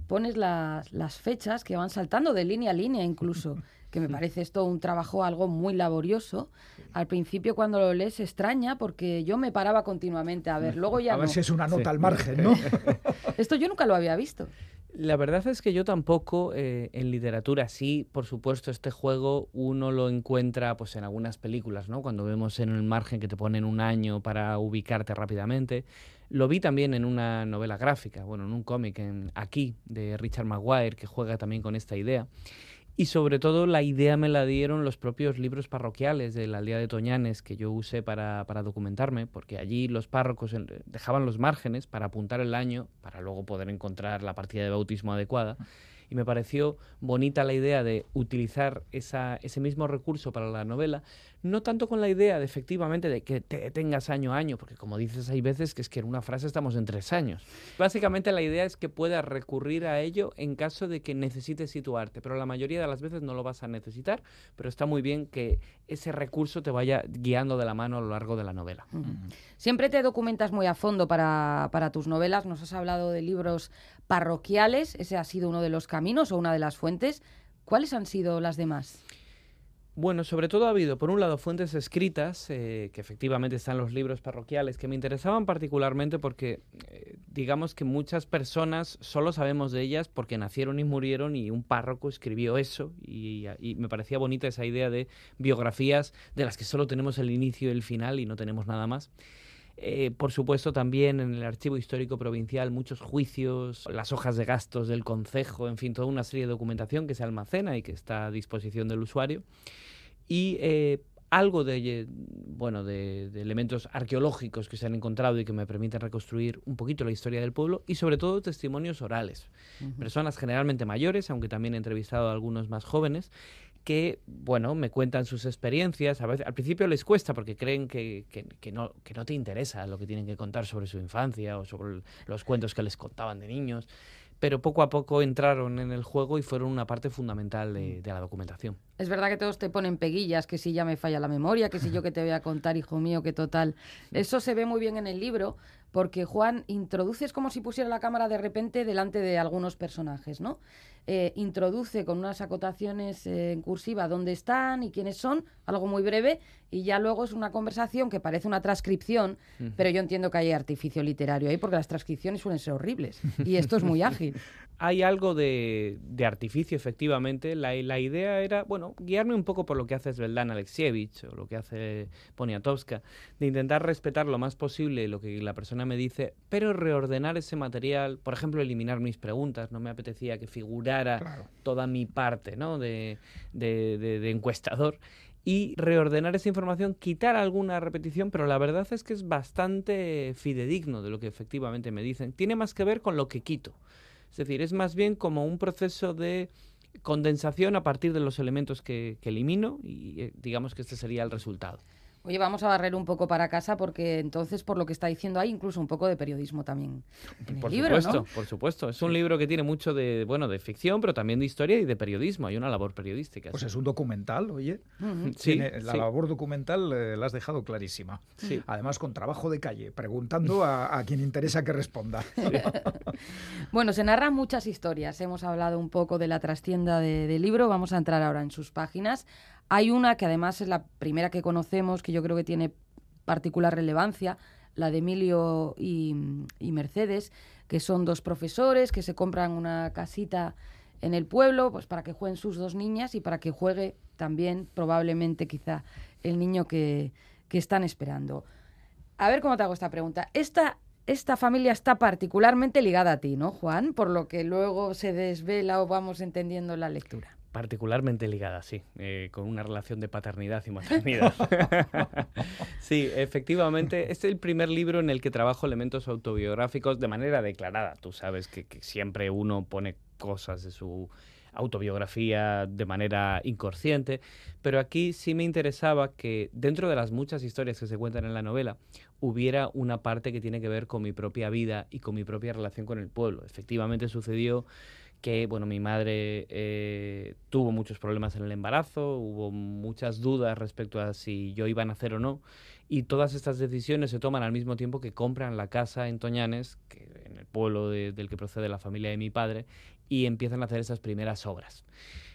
pones las, las fechas que van saltando de línea a línea incluso, *laughs* que me parece esto un trabajo algo muy laborioso. Al principio cuando lo lees extraña porque yo me paraba continuamente a ver, luego ya A ver no. si es una nota Sí. al margen, ¿no? *laughs* *laughs* Esto yo nunca lo había visto. La verdad es que yo tampoco eh, en literatura, sí, por supuesto, este juego uno lo encuentra pues en algunas películas, ¿no? Cuando vemos en el margen que te ponen un año para ubicarte rápidamente. Lo vi también en una novela gráfica, bueno, en un cómic en Aquí, de Richard Maguire, que juega también con esta idea. Y sobre todo la idea me la dieron los propios libros parroquiales de la aldea de Toñanes que yo usé para, para documentarme, porque allí los párrocos dejaban los márgenes para apuntar el año, para luego poder encontrar la partida de bautismo adecuada. Y me pareció bonita la idea de utilizar ese mismo recurso para la novela, no tanto con la idea de efectivamente de que te detengas año a año, porque como dices hay veces que es que en una frase estamos en tres años. Básicamente la idea es que puedas recurrir a ello en caso de que necesites situarte, pero la mayoría de las veces no lo vas a necesitar, pero está muy bien que ese recurso te vaya guiando de la mano a lo largo de la novela. Siempre te documentas muy a fondo para, para tus novelas. Nos has hablado de libros parroquiales. Ese ha sido uno de los caminos o una de las fuentes. ¿Cuáles han sido las demás? Bueno, sobre todo ha habido, por un lado, fuentes escritas, eh, que efectivamente están los libros parroquiales, que me interesaban particularmente porque, eh, digamos que muchas personas solo sabemos de ellas porque nacieron y murieron y un párroco escribió eso y, y me parecía bonita esa idea de biografías de las que solo tenemos el inicio y el final y no tenemos nada más. Eh, por supuesto, también en el Archivo Histórico Provincial muchos juicios, las hojas de gastos del concejo, en fin, toda una serie de documentación que se almacena y que está a disposición del usuario. Y eh, algo de, eh, bueno, de, de elementos arqueológicos que se han encontrado y que me permiten reconstruir un poquito la historia del pueblo y sobre todo testimonios orales. Personas generalmente mayores, aunque también he entrevistado a algunos más jóvenes, que, bueno, me cuentan sus experiencias. A veces, al principio les cuesta porque creen que, que- que no, que no te interesa lo que tienen que contar sobre su infancia o sobre los cuentos que les contaban de niños. Pero poco a poco entraron en el juego y fueron una parte fundamental de, de la documentación. Es verdad que todos te ponen peguillas, que si ya me falla la memoria, que si yo que te voy a contar, hijo mío, que total. Eso se ve muy bien en el libro, porque Juan introduces como si pusiera la cámara de repente delante de algunos personajes, ¿no? Eh, introduce con unas acotaciones eh, en cursiva dónde están y quiénes son, algo muy breve, y ya luego es una conversación que parece una transcripción, pero yo entiendo que hay artificio literario ahí, porque las transcripciones suelen ser horribles, y *laughs* esto es muy ágil. Hay algo de, de artificio, efectivamente. La, la idea era, bueno, guiarme un poco por lo que hace Svetlana Alexievich o lo que hace Poniatowska, de intentar respetar lo más posible lo que la persona me dice, pero reordenar ese material, por ejemplo, eliminar mis preguntas. No me apetecía que figurara Claro. toda mi parte ¿no? de, de- de- de encuestador y reordenar esa información, quitar alguna repetición, pero la verdad es que es bastante fidedigno de lo que efectivamente me dicen. Tiene más que ver con lo que quito. Es decir, es más bien como un proceso de condensación a partir de los elementos que, que elimino y eh, digamos que este sería el resultado. Oye, vamos a barrer un poco para casa porque entonces, por lo que está diciendo, hay incluso un poco de periodismo también en el Por libro, supuesto, ¿no? por supuesto. Es un libro que tiene mucho de, bueno, de ficción, pero también de historia y de periodismo. Hay una labor periodística. Pues es un documental, oye. Sí, la sí. labor documental eh, la has dejado clarísima. Sí. Además, con trabajo de calle, preguntando a, a quien interesa que responda. *laughs* Bueno, se narran muchas historias. Hemos hablado un poco de la trastienda de- del libro. Vamos a entrar ahora en sus páginas. Hay una que además es la primera que conocemos, que yo creo que tiene particular relevancia, la de Emilio y, Mercedes, que son dos profesores que se compran una casita en el pueblo, pues para que jueguen sus dos niñas y para que juegue también probablemente quizá el niño que, que están esperando. A ver cómo te hago esta pregunta. Esta, esta familia está particularmente ligada a ti, ¿no, Juan? Por lo que luego se desvela o vamos entendiendo en la lectura. Particularmente ligada, sí, eh, con una relación de paternidad y maternidad. *laughs* sí, efectivamente, es el primer libro en el que trabajo elementos autobiográficos de manera declarada. Tú sabes que, que siempre uno pone cosas de su autobiografía de manera inconsciente, pero aquí sí me interesaba que dentro de las muchas historias que se cuentan en la novela hubiera una parte que tiene que ver con mi propia vida y con mi propia relación con el pueblo. Efectivamente sucedió que bueno, mi madre eh, tuvo muchos problemas en el embarazo, hubo muchas dudas respecto a si yo iba a nacer o no, y todas estas decisiones se toman al mismo tiempo que compran la casa en Toñanes, que, en el pueblo de- del que procede la familia de mi padre, y empiezan a hacer esas primeras obras.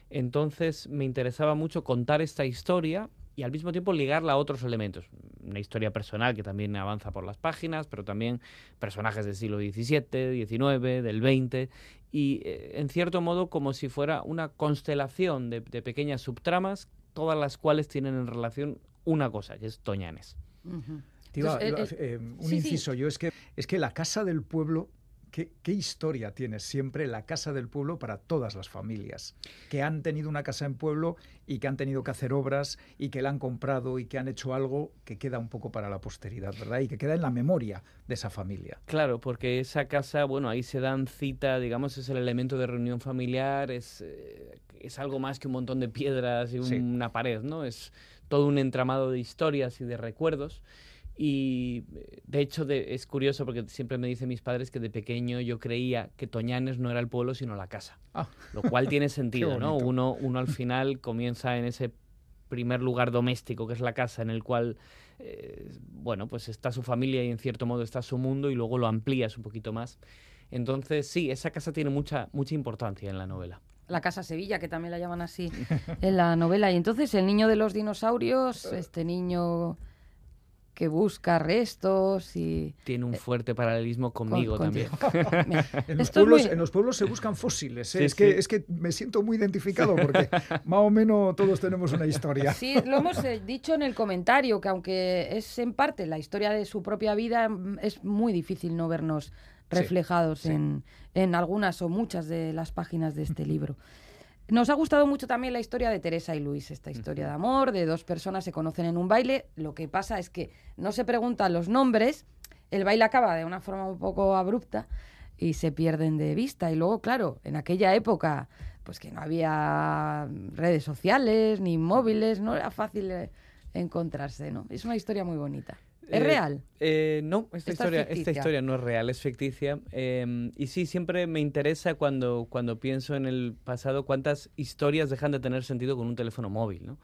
Entonces me interesaba mucho contar esta historia y al mismo tiempo ligarla a otros elementos. Una historia personal que también avanza por las páginas, pero también personajes del siglo XVII, XIX, del XX, y eh, en cierto modo como si fuera una constelación de, de pequeñas subtramas, todas las cuales tienen en relación una cosa, que es Toñanes. Entonces, iba- el- eh, un sí, sí. inciso yo, es que, es que la casa del pueblo, ¿qué, qué historia tiene siempre la casa del pueblo para todas las familias? Que han tenido una casa en pueblo y que han tenido que hacer obras y que la han comprado y que han hecho algo que queda un poco para la posteridad, ¿verdad? Y que queda en la memoria de esa familia. Claro, porque esa casa, bueno, ahí se dan cita, digamos, es el elemento de reunión familiar, es, eh, es algo más que un montón de piedras y Sí. una pared, ¿no? Es todo un entramado de historias y de recuerdos. Y eh, de hecho de- es curioso porque siempre me dicen mis padres que de pequeño yo creía que Toñanes no era el pueblo sino la casa. Ah. Lo cual tiene *laughs* sentido, ¿no? Uno, uno al final comienza en ese primer lugar doméstico que es la casa en el cual eh, bueno pues está su familia y en cierto modo está su mundo y luego lo amplías un poquito más entonces sí esa casa tiene mucha mucha importancia en la novela La Casa Sevilla, que también la llaman así *laughs* en la novela. Y entonces el niño de los dinosaurios, este niño que busca restos y... tiene un fuerte paralelismo conmigo con- también *laughs* En los, pueblos, muy- en los pueblos se buscan fósiles. ¿eh? Sí, es, que, sí. es que me siento muy identificado porque *laughs* más o menos todos tenemos una historia. Sí, lo hemos eh, dicho en el comentario, que aunque es en parte la historia de su propia vida, mm, es muy difícil no vernos reflejados sí. En, en algunas o muchas de las páginas de este *laughs* libro. Nos ha gustado mucho también la historia de Teresa y Luis, esta historia de amor, de dos personas se conocen en un baile. Lo que pasa es que no se preguntan los nombres, el baile acaba de una forma un poco abrupta y se pierden de vista. Y luego, claro, en aquella época, pues que no había redes sociales ni móviles, no era fácil eh, encontrarse, ¿no? Es una historia muy bonita. ¿Es Eh, real? eh, no, esta, Esta es historia, esta historia no es real, es ficticia. eh, y sí, siempre me interesa cuando, cuando pienso en el pasado cuántas historias dejan de tener sentido con un teléfono móvil. ¿no?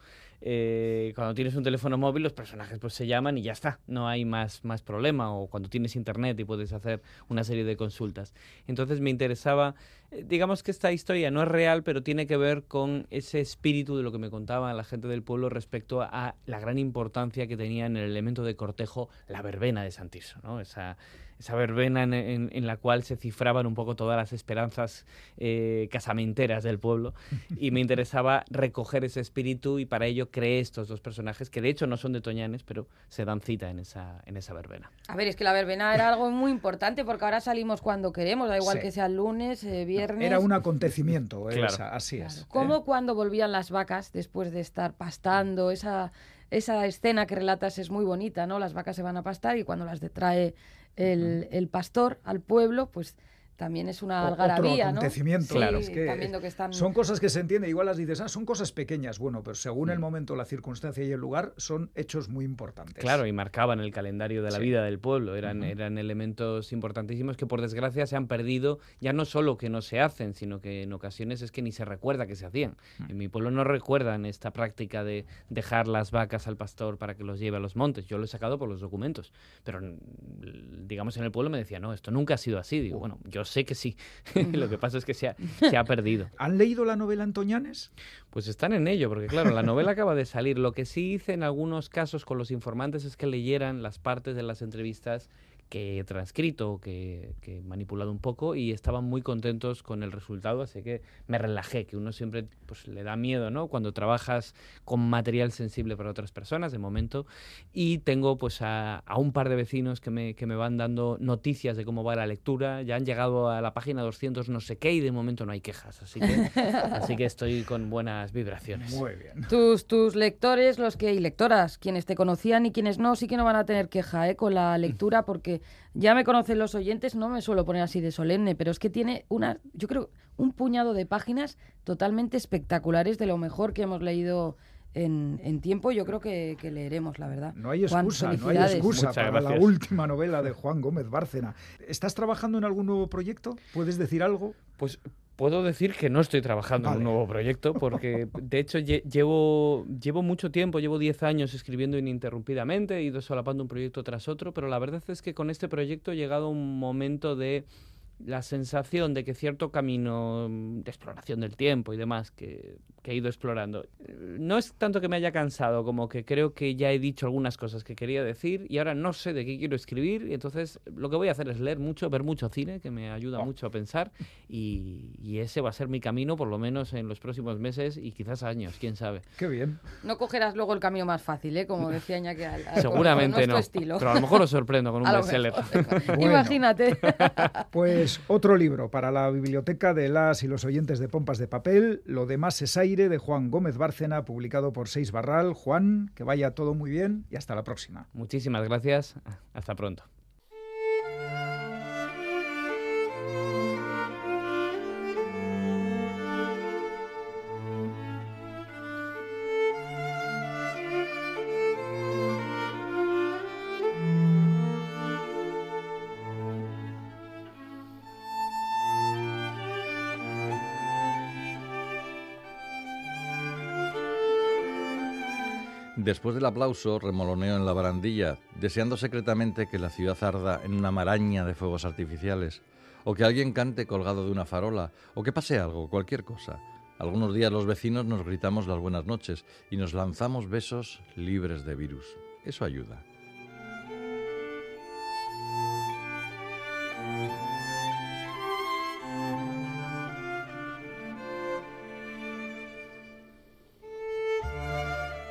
Eh, cuando tienes un teléfono móvil, los personajes pues se llaman y ya está, no hay más, más problema. O cuando tienes internet y puedes hacer una serie de consultas. Entonces me interesaba, eh, digamos que esta historia no es real, pero tiene que ver con ese espíritu de lo que me contaba la gente del pueblo respecto a la gran importancia que tenía en el elemento de cortejo la verbena de Santirso, ¿no? Esa, esa verbena en, en- en la cual se cifraban un poco todas las esperanzas eh, casamenteras del pueblo *laughs* y me interesaba recoger ese espíritu y para ello creé estos dos personajes que de hecho no son de Toñanes, pero se dan cita en esa, en esa verbena. A ver, es que la verbena era algo muy importante porque ahora salimos cuando queremos, da igual Sí. que sea lunes, eh, viernes. Era un acontecimiento, eh, Claro. esa- así Claro. es. ¿eh? Como cuando volvían las vacas después de estar pastando, esa, esa escena que relatas es muy bonita, ¿no? Las vacas se van a pastar y cuando las trae el, el pastor al pueblo, pues también es una algarabía, otro ¿no? acontecimiento. Sí, Claro, es que que están... Son cosas que se entienden, igual las dices, ah, son cosas pequeñas. Bueno, pero según Mm. el momento, la circunstancia y el lugar, son hechos muy importantes. Claro, y marcaban el calendario de la Sí. vida del pueblo. Eran, eran elementos importantísimos que por desgracia se han perdido, ya no solo que no se hacen, sino que en ocasiones es que ni se recuerda que se hacían. Mm. En mi pueblo no recuerdan esta práctica de dejar las vacas al pastor para que los lleve a los montes. Yo lo he sacado por los documentos. Pero mm, digamos en el pueblo me decía, no, esto nunca ha sido así. Digo, bueno, yo sé que sí. *laughs* lo que pasa es que se ha, *laughs* se ha perdido. ¿Han leído la novela Antoñanes? Pues están en ello, porque claro, la novela acaba de salir. Lo que sí hice en algunos casos con los informantes es que leyeran las partes de las entrevistas que he transcrito, que, que he manipulado un poco y estaban muy contentos con el resultado, así que me relajé, que uno siempre pues, le da miedo, ¿no? Cuando trabajas con material sensible para otras personas, de momento, y tengo pues a, a un par de vecinos que me, que me van dando noticias de cómo va la lectura, ya han llegado a la página 200 no sé qué y de momento no hay quejas, así que, *laughs* así que estoy con buenas vibraciones. Muy bien. Tus, tus lectores, los que y lectoras, quienes te conocían y quienes no, sí que no van a tener queja ¿eh? con la lectura porque ya me conocen los oyentes, no me suelo poner así de solemne, pero es que tiene una, yo creo, un puñado de páginas totalmente espectaculares de lo mejor que hemos leído en, en tiempo. Yo creo que, que leeremos, la verdad. No hay Juan, excusa, no hay excusa Muchas para la última novela de Juan Gómez Bárcena. ¿Estás trabajando en algún nuevo proyecto? ¿Puedes decir algo? Pues puedo decir que no estoy trabajando en un nuevo proyecto porque de hecho lle- llevo, llevo mucho tiempo, llevo 10 años escribiendo ininterrumpidamente, he ido solapando un proyecto tras otro, pero la verdad es que con este proyecto he llegado a un momento de la sensación de que cierto camino mm, de exploración del tiempo y demás que, que he ido explorando, eh, no es tanto que me haya cansado, como que creo que ya he dicho algunas cosas que quería decir y ahora no sé de qué quiero escribir y entonces lo que voy a hacer es leer mucho, ver mucho cine, que me ayuda mucho a pensar y, y ese va a ser mi camino por lo menos en los próximos meses y quizás años, quién sabe. Qué bien. No cogerás luego el camino más fácil, ¿eh? como decía Iñaki. al- al- *laughs* Seguramente es tu no, estilo. pero a lo mejor os sorprendo con un *laughs* bestseller. *laughs* Bueno. Imagínate. Pues otro libro para la biblioteca de las y los oyentes de Pompas de Papel, Lo demás es aire de Juan Gómez Bárcena, publicado por Seis Barral. Juan, que vaya todo muy bien y hasta la próxima. Muchísimas gracias, hasta pronto. Después del aplauso, remoloneo en la barandilla, deseando secretamente que la ciudad arda en una maraña de fuegos artificiales, o que alguien cante colgado de una farola, o que pase algo, cualquier cosa. Algunos días los vecinos nos gritamos las buenas noches y nos lanzamos besos libres de virus. Eso ayuda.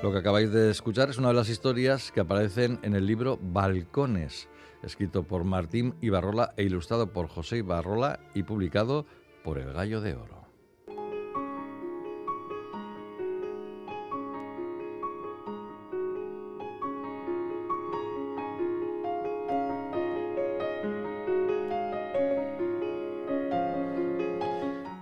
Lo que acabáis de escuchar es una de las historias que aparecen en el libro Balcones, escrito por Martín Ibarrola e ilustrado por José Ibarrola y publicado por El Gallo de Oro.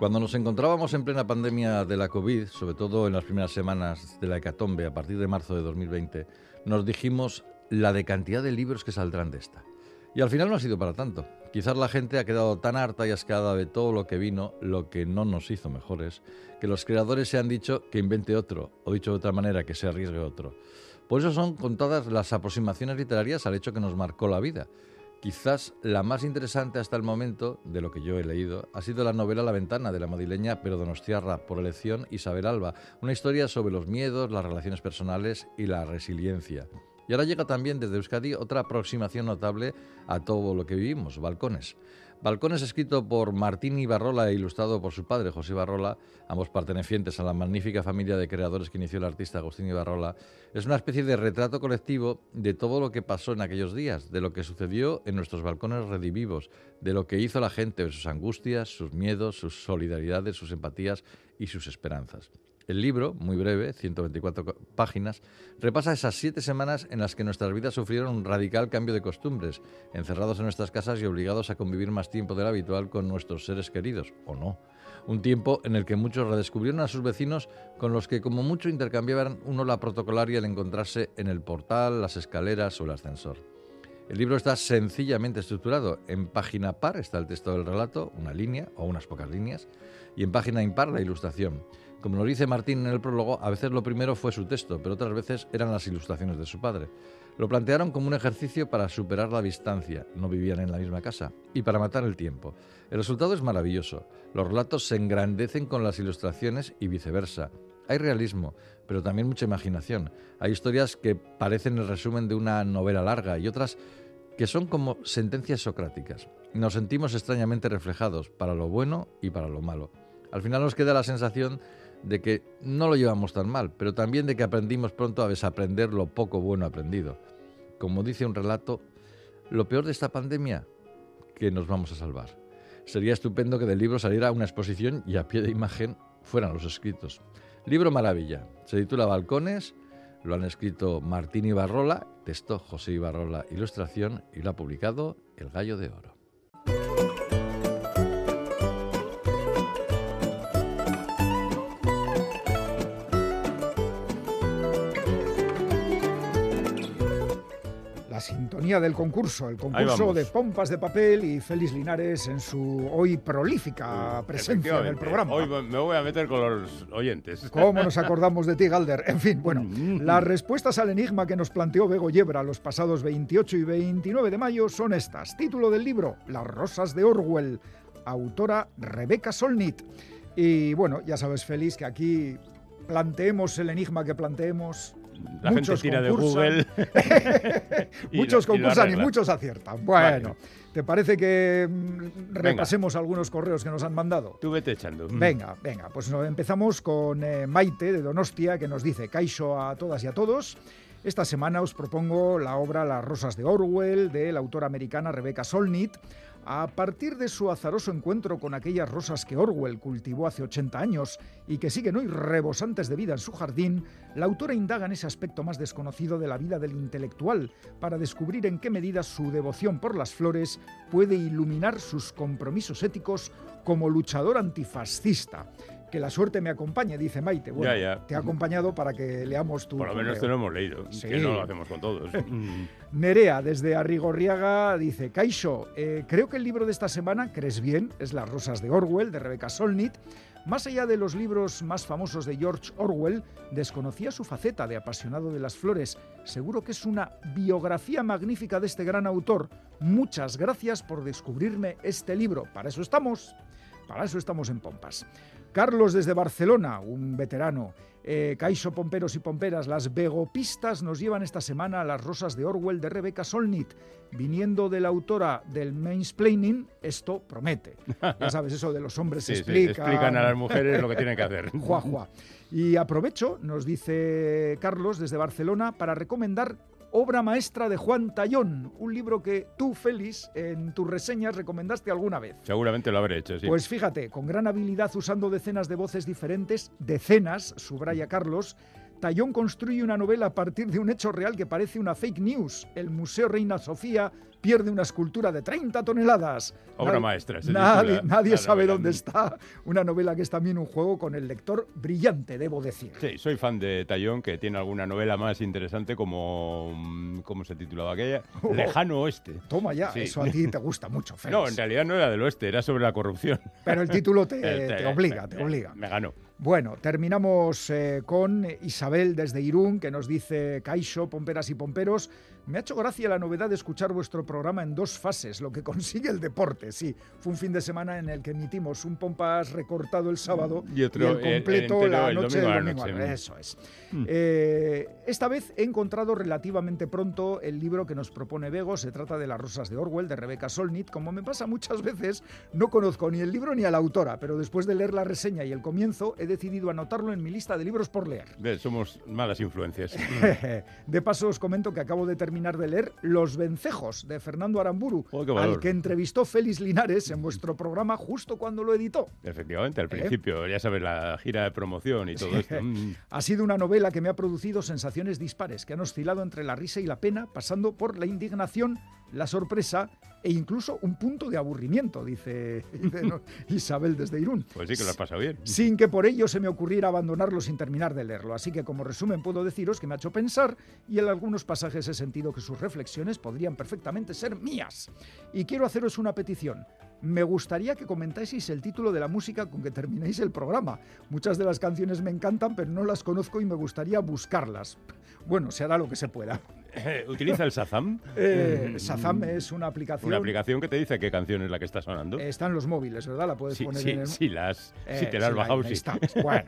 Cuando nos encontrábamos en plena pandemia de la COVID, sobre todo en las primeras semanas de la hecatombe a partir de marzo de 2020, nos dijimos la de cantidad de libros que saldrán de esta. Y al final no ha sido para tanto. Quizás la gente ha quedado tan harta y asqueada de todo lo que vino, lo que no nos hizo mejores, que los creadores se han dicho que invente otro, o dicho de otra manera, que se arriesgue otro. Por eso son contadas las aproximaciones literarias al hecho que nos marcó la vida. Quizás la más interesante hasta el momento, de lo que yo he leído, ha sido la novela La ventana de la madrileña pero donostiarra por elección Isabel Alba, una historia sobre los miedos, las relaciones personales y la resiliencia. Y ahora llega también desde Euskadi otra aproximación notable a todo lo que vivimos, Balcones. Balcones escrito por Martín Ibarrola e ilustrado por su padre, José Ibarrola, ambos pertenecientes a la magnífica familia de creadores que inició el artista Agustín Ibarrola, es una especie de retrato colectivo de todo lo que pasó en aquellos días, de lo que sucedió en nuestros balcones redivivos, de lo que hizo la gente, sus angustias, sus miedos, sus solidaridades, sus empatías y sus esperanzas. El libro, muy breve, 124 co- páginas, repasa esas siete semanas en las que nuestras vidas sufrieron un radical cambio de costumbres, encerrados en nuestras casas y obligados a convivir más tiempo del habitual con nuestros seres queridos, o no. Un tiempo en el que muchos redescubrieron a sus vecinos con los que como mucho intercambiaban un hola protocolario al encontrarse en el portal, las escaleras o el ascensor. El libro está sencillamente estructurado. En página par está el texto del relato, una línea o unas pocas líneas, y en página impar la ilustración. Como nos dice Martín en el prólogo, a veces lo primero fue su texto, pero otras veces eran las ilustraciones de su padre. Lo plantearon como un ejercicio para superar la distancia, no vivían en la misma casa, y para matar el tiempo. El resultado es maravilloso. Los relatos se engrandecen con las ilustraciones y viceversa. Hay realismo, pero también mucha imaginación. Hay historias que parecen el resumen de una novela larga y otras que son como sentencias socráticas. Nos sentimos extrañamente reflejados, para lo bueno y para lo malo. Al final nos queda la sensación de que no lo llevamos tan mal, pero también de que aprendimos pronto a desaprender lo poco bueno aprendido. Como dice un relato, lo peor de esta pandemia, que nos vamos a salvar. Sería estupendo que del libro saliera una exposición y a pie de imagen fueran los escritos. Libro maravilla. Se titula Balcones, lo han escrito Martín Ibarrola, texto José Ibarrola, ilustración, y lo ha publicado El Gallo de Oro. Sintonía del concurso, el concurso de pompas de papel y Félix Linares en su hoy prolífica presencia en el programa. Hoy me voy a meter con los oyentes. ¿Cómo nos *laughs* acordamos de ti, Galder? En fin, bueno, Mm. las respuestas al enigma que nos planteó Bego Yebra los pasados 28 y 29 de mayo son estas. Título del libro, Las rosas de Orwell, autora Rebeca Solnit. Y bueno, ya sabes, Félix, que aquí planteemos el enigma que planteemos. La gente muchos tira de concursan. Google. *laughs* y muchos lo- concursan y, muchos aciertan. Bueno, Vale. ¿te parece que mm, repasemos algunos correos que nos han mandado? Tú vete echando. Venga, venga, pues empezamos con eh, Maite de Donostia que nos dice Caixo a todas y a todos. Esta semana os propongo la obra Las rosas de Orwell de la autora americana Rebecca Solnit. A partir de su azaroso encuentro con aquellas rosas que Orwell cultivó hace 80 años y que siguen hoy rebosantes de vida en su jardín, la autora indaga en ese aspecto más desconocido de la vida del intelectual para descubrir en qué medida su devoción por las flores puede iluminar sus compromisos éticos como luchador antifascista. Que la suerte me acompañe, dice Maite. Bueno, Ya, ya. te ha acompañado para que leamos tu Por lo menos te lo hemos leído. Sí. Que no lo hacemos con todos. *laughs* Mm. Nerea, desde Arrigorriaga, dice, Caixo, eh, creo que el libro de esta semana, crees bien, es Las rosas de Orwell, de Rebecca Solnit. Más allá de los libros más famosos de George Orwell, desconocía su faceta de apasionado de las flores. Seguro que es una biografía magnífica de este gran autor. Muchas gracias por descubrirme este libro. Para eso estamos. Para eso estamos en Pompas. Carlos desde Barcelona, un veterano. Eh, Caixo Pomperos y Pomperas, las vegopistas nos llevan esta semana a las rosas de Orwell de Rebecca Solnit. Viniendo de la autora del mansplaining, esto promete. Ya sabes, eso de los hombres *laughs* Sí, sí, explican. explican a las mujeres lo que tienen que hacer. *laughs* Juá, juá. Y aprovecho, nos dice Carlos desde Barcelona, para recomendar Obra maestra de Juan Tallón, un libro que tú, Félix, en tus reseñas recomendaste alguna vez. Seguramente lo habré hecho, sí. Pues fíjate, con gran habilidad usando decenas de voces diferentes, decenas, subraya Carlos, Tallón construye una novela a partir de un hecho real que parece una fake news. El Museo Reina Sofía pierde una escultura de 30 toneladas. Obra Nadie- maestra, se Nadie, titula nadie sabe novela. dónde está. Una novela que es también un juego con el lector brillante, debo decir. Sí, soy fan de Tallón, que tiene alguna novela más interesante como... mm, ¿Cómo se titulaba aquella? Oh. Lejano Oeste. Toma ya, Sí. eso a ti te gusta mucho, *laughs* Félix. No, en realidad no era del oeste, era sobre la corrupción. Pero el título te, *laughs* Eh, te eh, obliga, me- te obliga. Me ganó. Bueno, terminamos eh, con Isabel desde Irún, que nos dice, Caixo, pomperas y pomperos, me ha hecho gracia la novedad de escuchar vuestro programa en dos fases, lo que consigue el deporte. Sí, fue un fin de semana en el que emitimos un pompas recortado el sábado Y otro, el eh, completo la el noche domingo a del la domingo. noche. Eso es. Mm. Eh, esta vez he encontrado relativamente pronto el libro que nos propone Bego. Se trata de Las Rosas de Orwell, de Rebecca Solnit. Como me pasa muchas veces, no conozco ni el libro ni a la autora, pero después de leer la reseña y el comienzo he decidido anotarlo en mi lista de libros por leer. Somos malas influencias. *laughs* De paso os comento que acabo de terminar de leer Los vencejos de Fernando Aramburu, Oh, al que entrevistó Félix Linares en vuestro programa justo cuando lo editó. Efectivamente, al ¿Eh? principio, ya sabes, la gira de promoción y todo esto. Mm. Ha sido una novela que me ha producido sensaciones dispares, que han oscilado entre la risa y la pena, pasando por la indignación, la sorpresa e incluso un punto de aburrimiento, dice, *laughs* dice, no, Isabel desde Irún. Pues sí que lo has pasado bien. Sin que por ello se me ocurriera abandonarlo sin terminar de leerlo. Así que como resumen puedo deciros que me ha hecho pensar y en algunos pasajes he sentido que sus reflexiones podrían perfectamente ser mías. Y quiero haceros una petición. Me gustaría que comentaseis el título de la música con que terminéis el programa. Muchas de las canciones me encantan, pero no las conozco y me gustaría buscarlas. Bueno, se hará lo que se pueda. ¿Utiliza el Shazam? Eh, Shazam es una aplicación. Una aplicación que te dice qué canción es la que está sonando. Está en los móviles, ¿verdad? La puedes sí, poner sí, en el... sí, las, si Eh, te la has bajado, sí. *laughs* Bueno.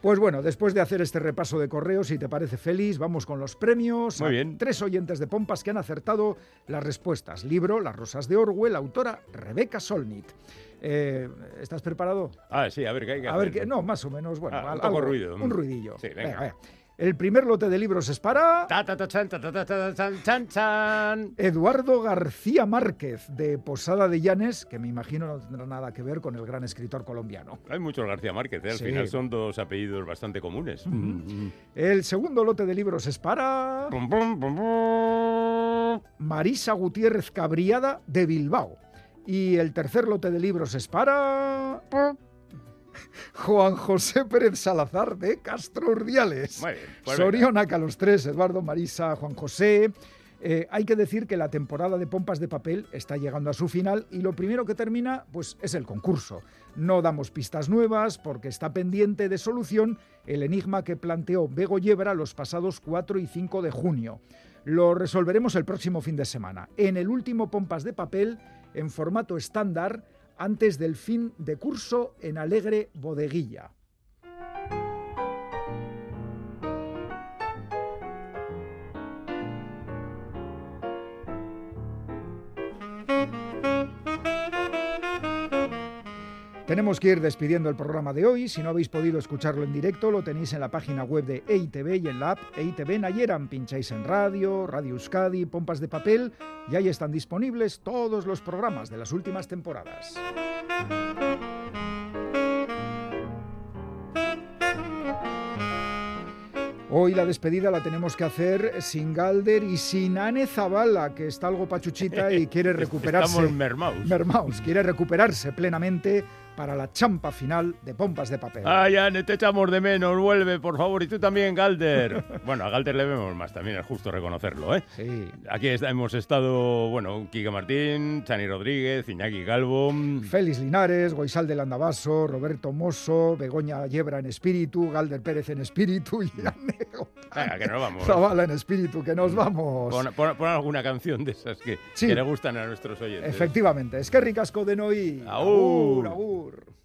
Pues bueno, después de hacer este repaso de correos, si te parece feliz, vamos con los premios. Muy bien. Tres oyentes de Pompas que han acertado las respuestas. Libro Las Rosas de Orwell, autora Rebeca Solnit. Eh, ¿Estás preparado? Ah, sí, a ver, ¿qué hay que A ver, hacer? que no, más o menos, bueno, Ah, un al- poco algo, ruido. Un ruidillo. Sí, venga. venga. El primer lote de libros es para. Eduardo García Márquez, de Posada de Llanes, que me imagino no tendrá nada que ver con el gran escritor colombiano. Hay muchos García Márquez, ¿eh? al Sí. final son dos apellidos bastante comunes. Mm, El segundo lote de libros es para Pum, pum, pum, pum. Marisa Gutiérrez Cabriada de Bilbao. Y el tercer lote de libros es para *laughs* Juan José Pérez Salazar de Castro Urdiales. Muy bien, pues venga. Sorionaca los tres, Eduardo, Marisa, Juan José. Eh, hay que decir que la temporada de pompas de papel está llegando a su final y lo primero que termina pues, es el concurso. No damos pistas nuevas porque está pendiente de solución el enigma que planteó Bego Yebra los pasados 4 y 5 de junio. Lo resolveremos el próximo fin de semana, en el último pompas de papel en formato estándar antes del fin de curso en Alegre Bodeguilla. Tenemos que ir despidiendo el programa de hoy. Si no habéis podido escucharlo en directo, lo tenéis en la página web de EITV y en la app EITV Nayeran. Pincháis en radio, Radio Euskadi, Pompas de Papel y ahí están disponibles todos los programas de las últimas temporadas. Hoy la despedida la tenemos que hacer sin Galder y sin Ane Zabala, que está algo pachuchita y quiere *laughs* recuperarse. Estamos mermaos. Mermaus quiere recuperarse plenamente para la champa final de pompas de papel. Ay, Anne, te echamos de menos, vuelve, por favor. Y tú también, Galder. *laughs* bueno, a Galder le vemos más, también es justo reconocerlo, ¿eh? Sí. Aquí está- hemos estado, bueno, Quique Martín, Chani Rodríguez, Iñaki Galvo. Félix Linares, Goisal del Andabaso, Roberto Mosso, Begoña Yebra en espíritu, Galder Pérez en espíritu y Ane Venga, que nos vamos. Zabala en espíritu, que nos vamos. Pon, pon- pon alguna canción de esas que, Sí. que le gustan a nuestros oyentes. Efectivamente, es que ricasco de hoy. Agur. agur. Agur.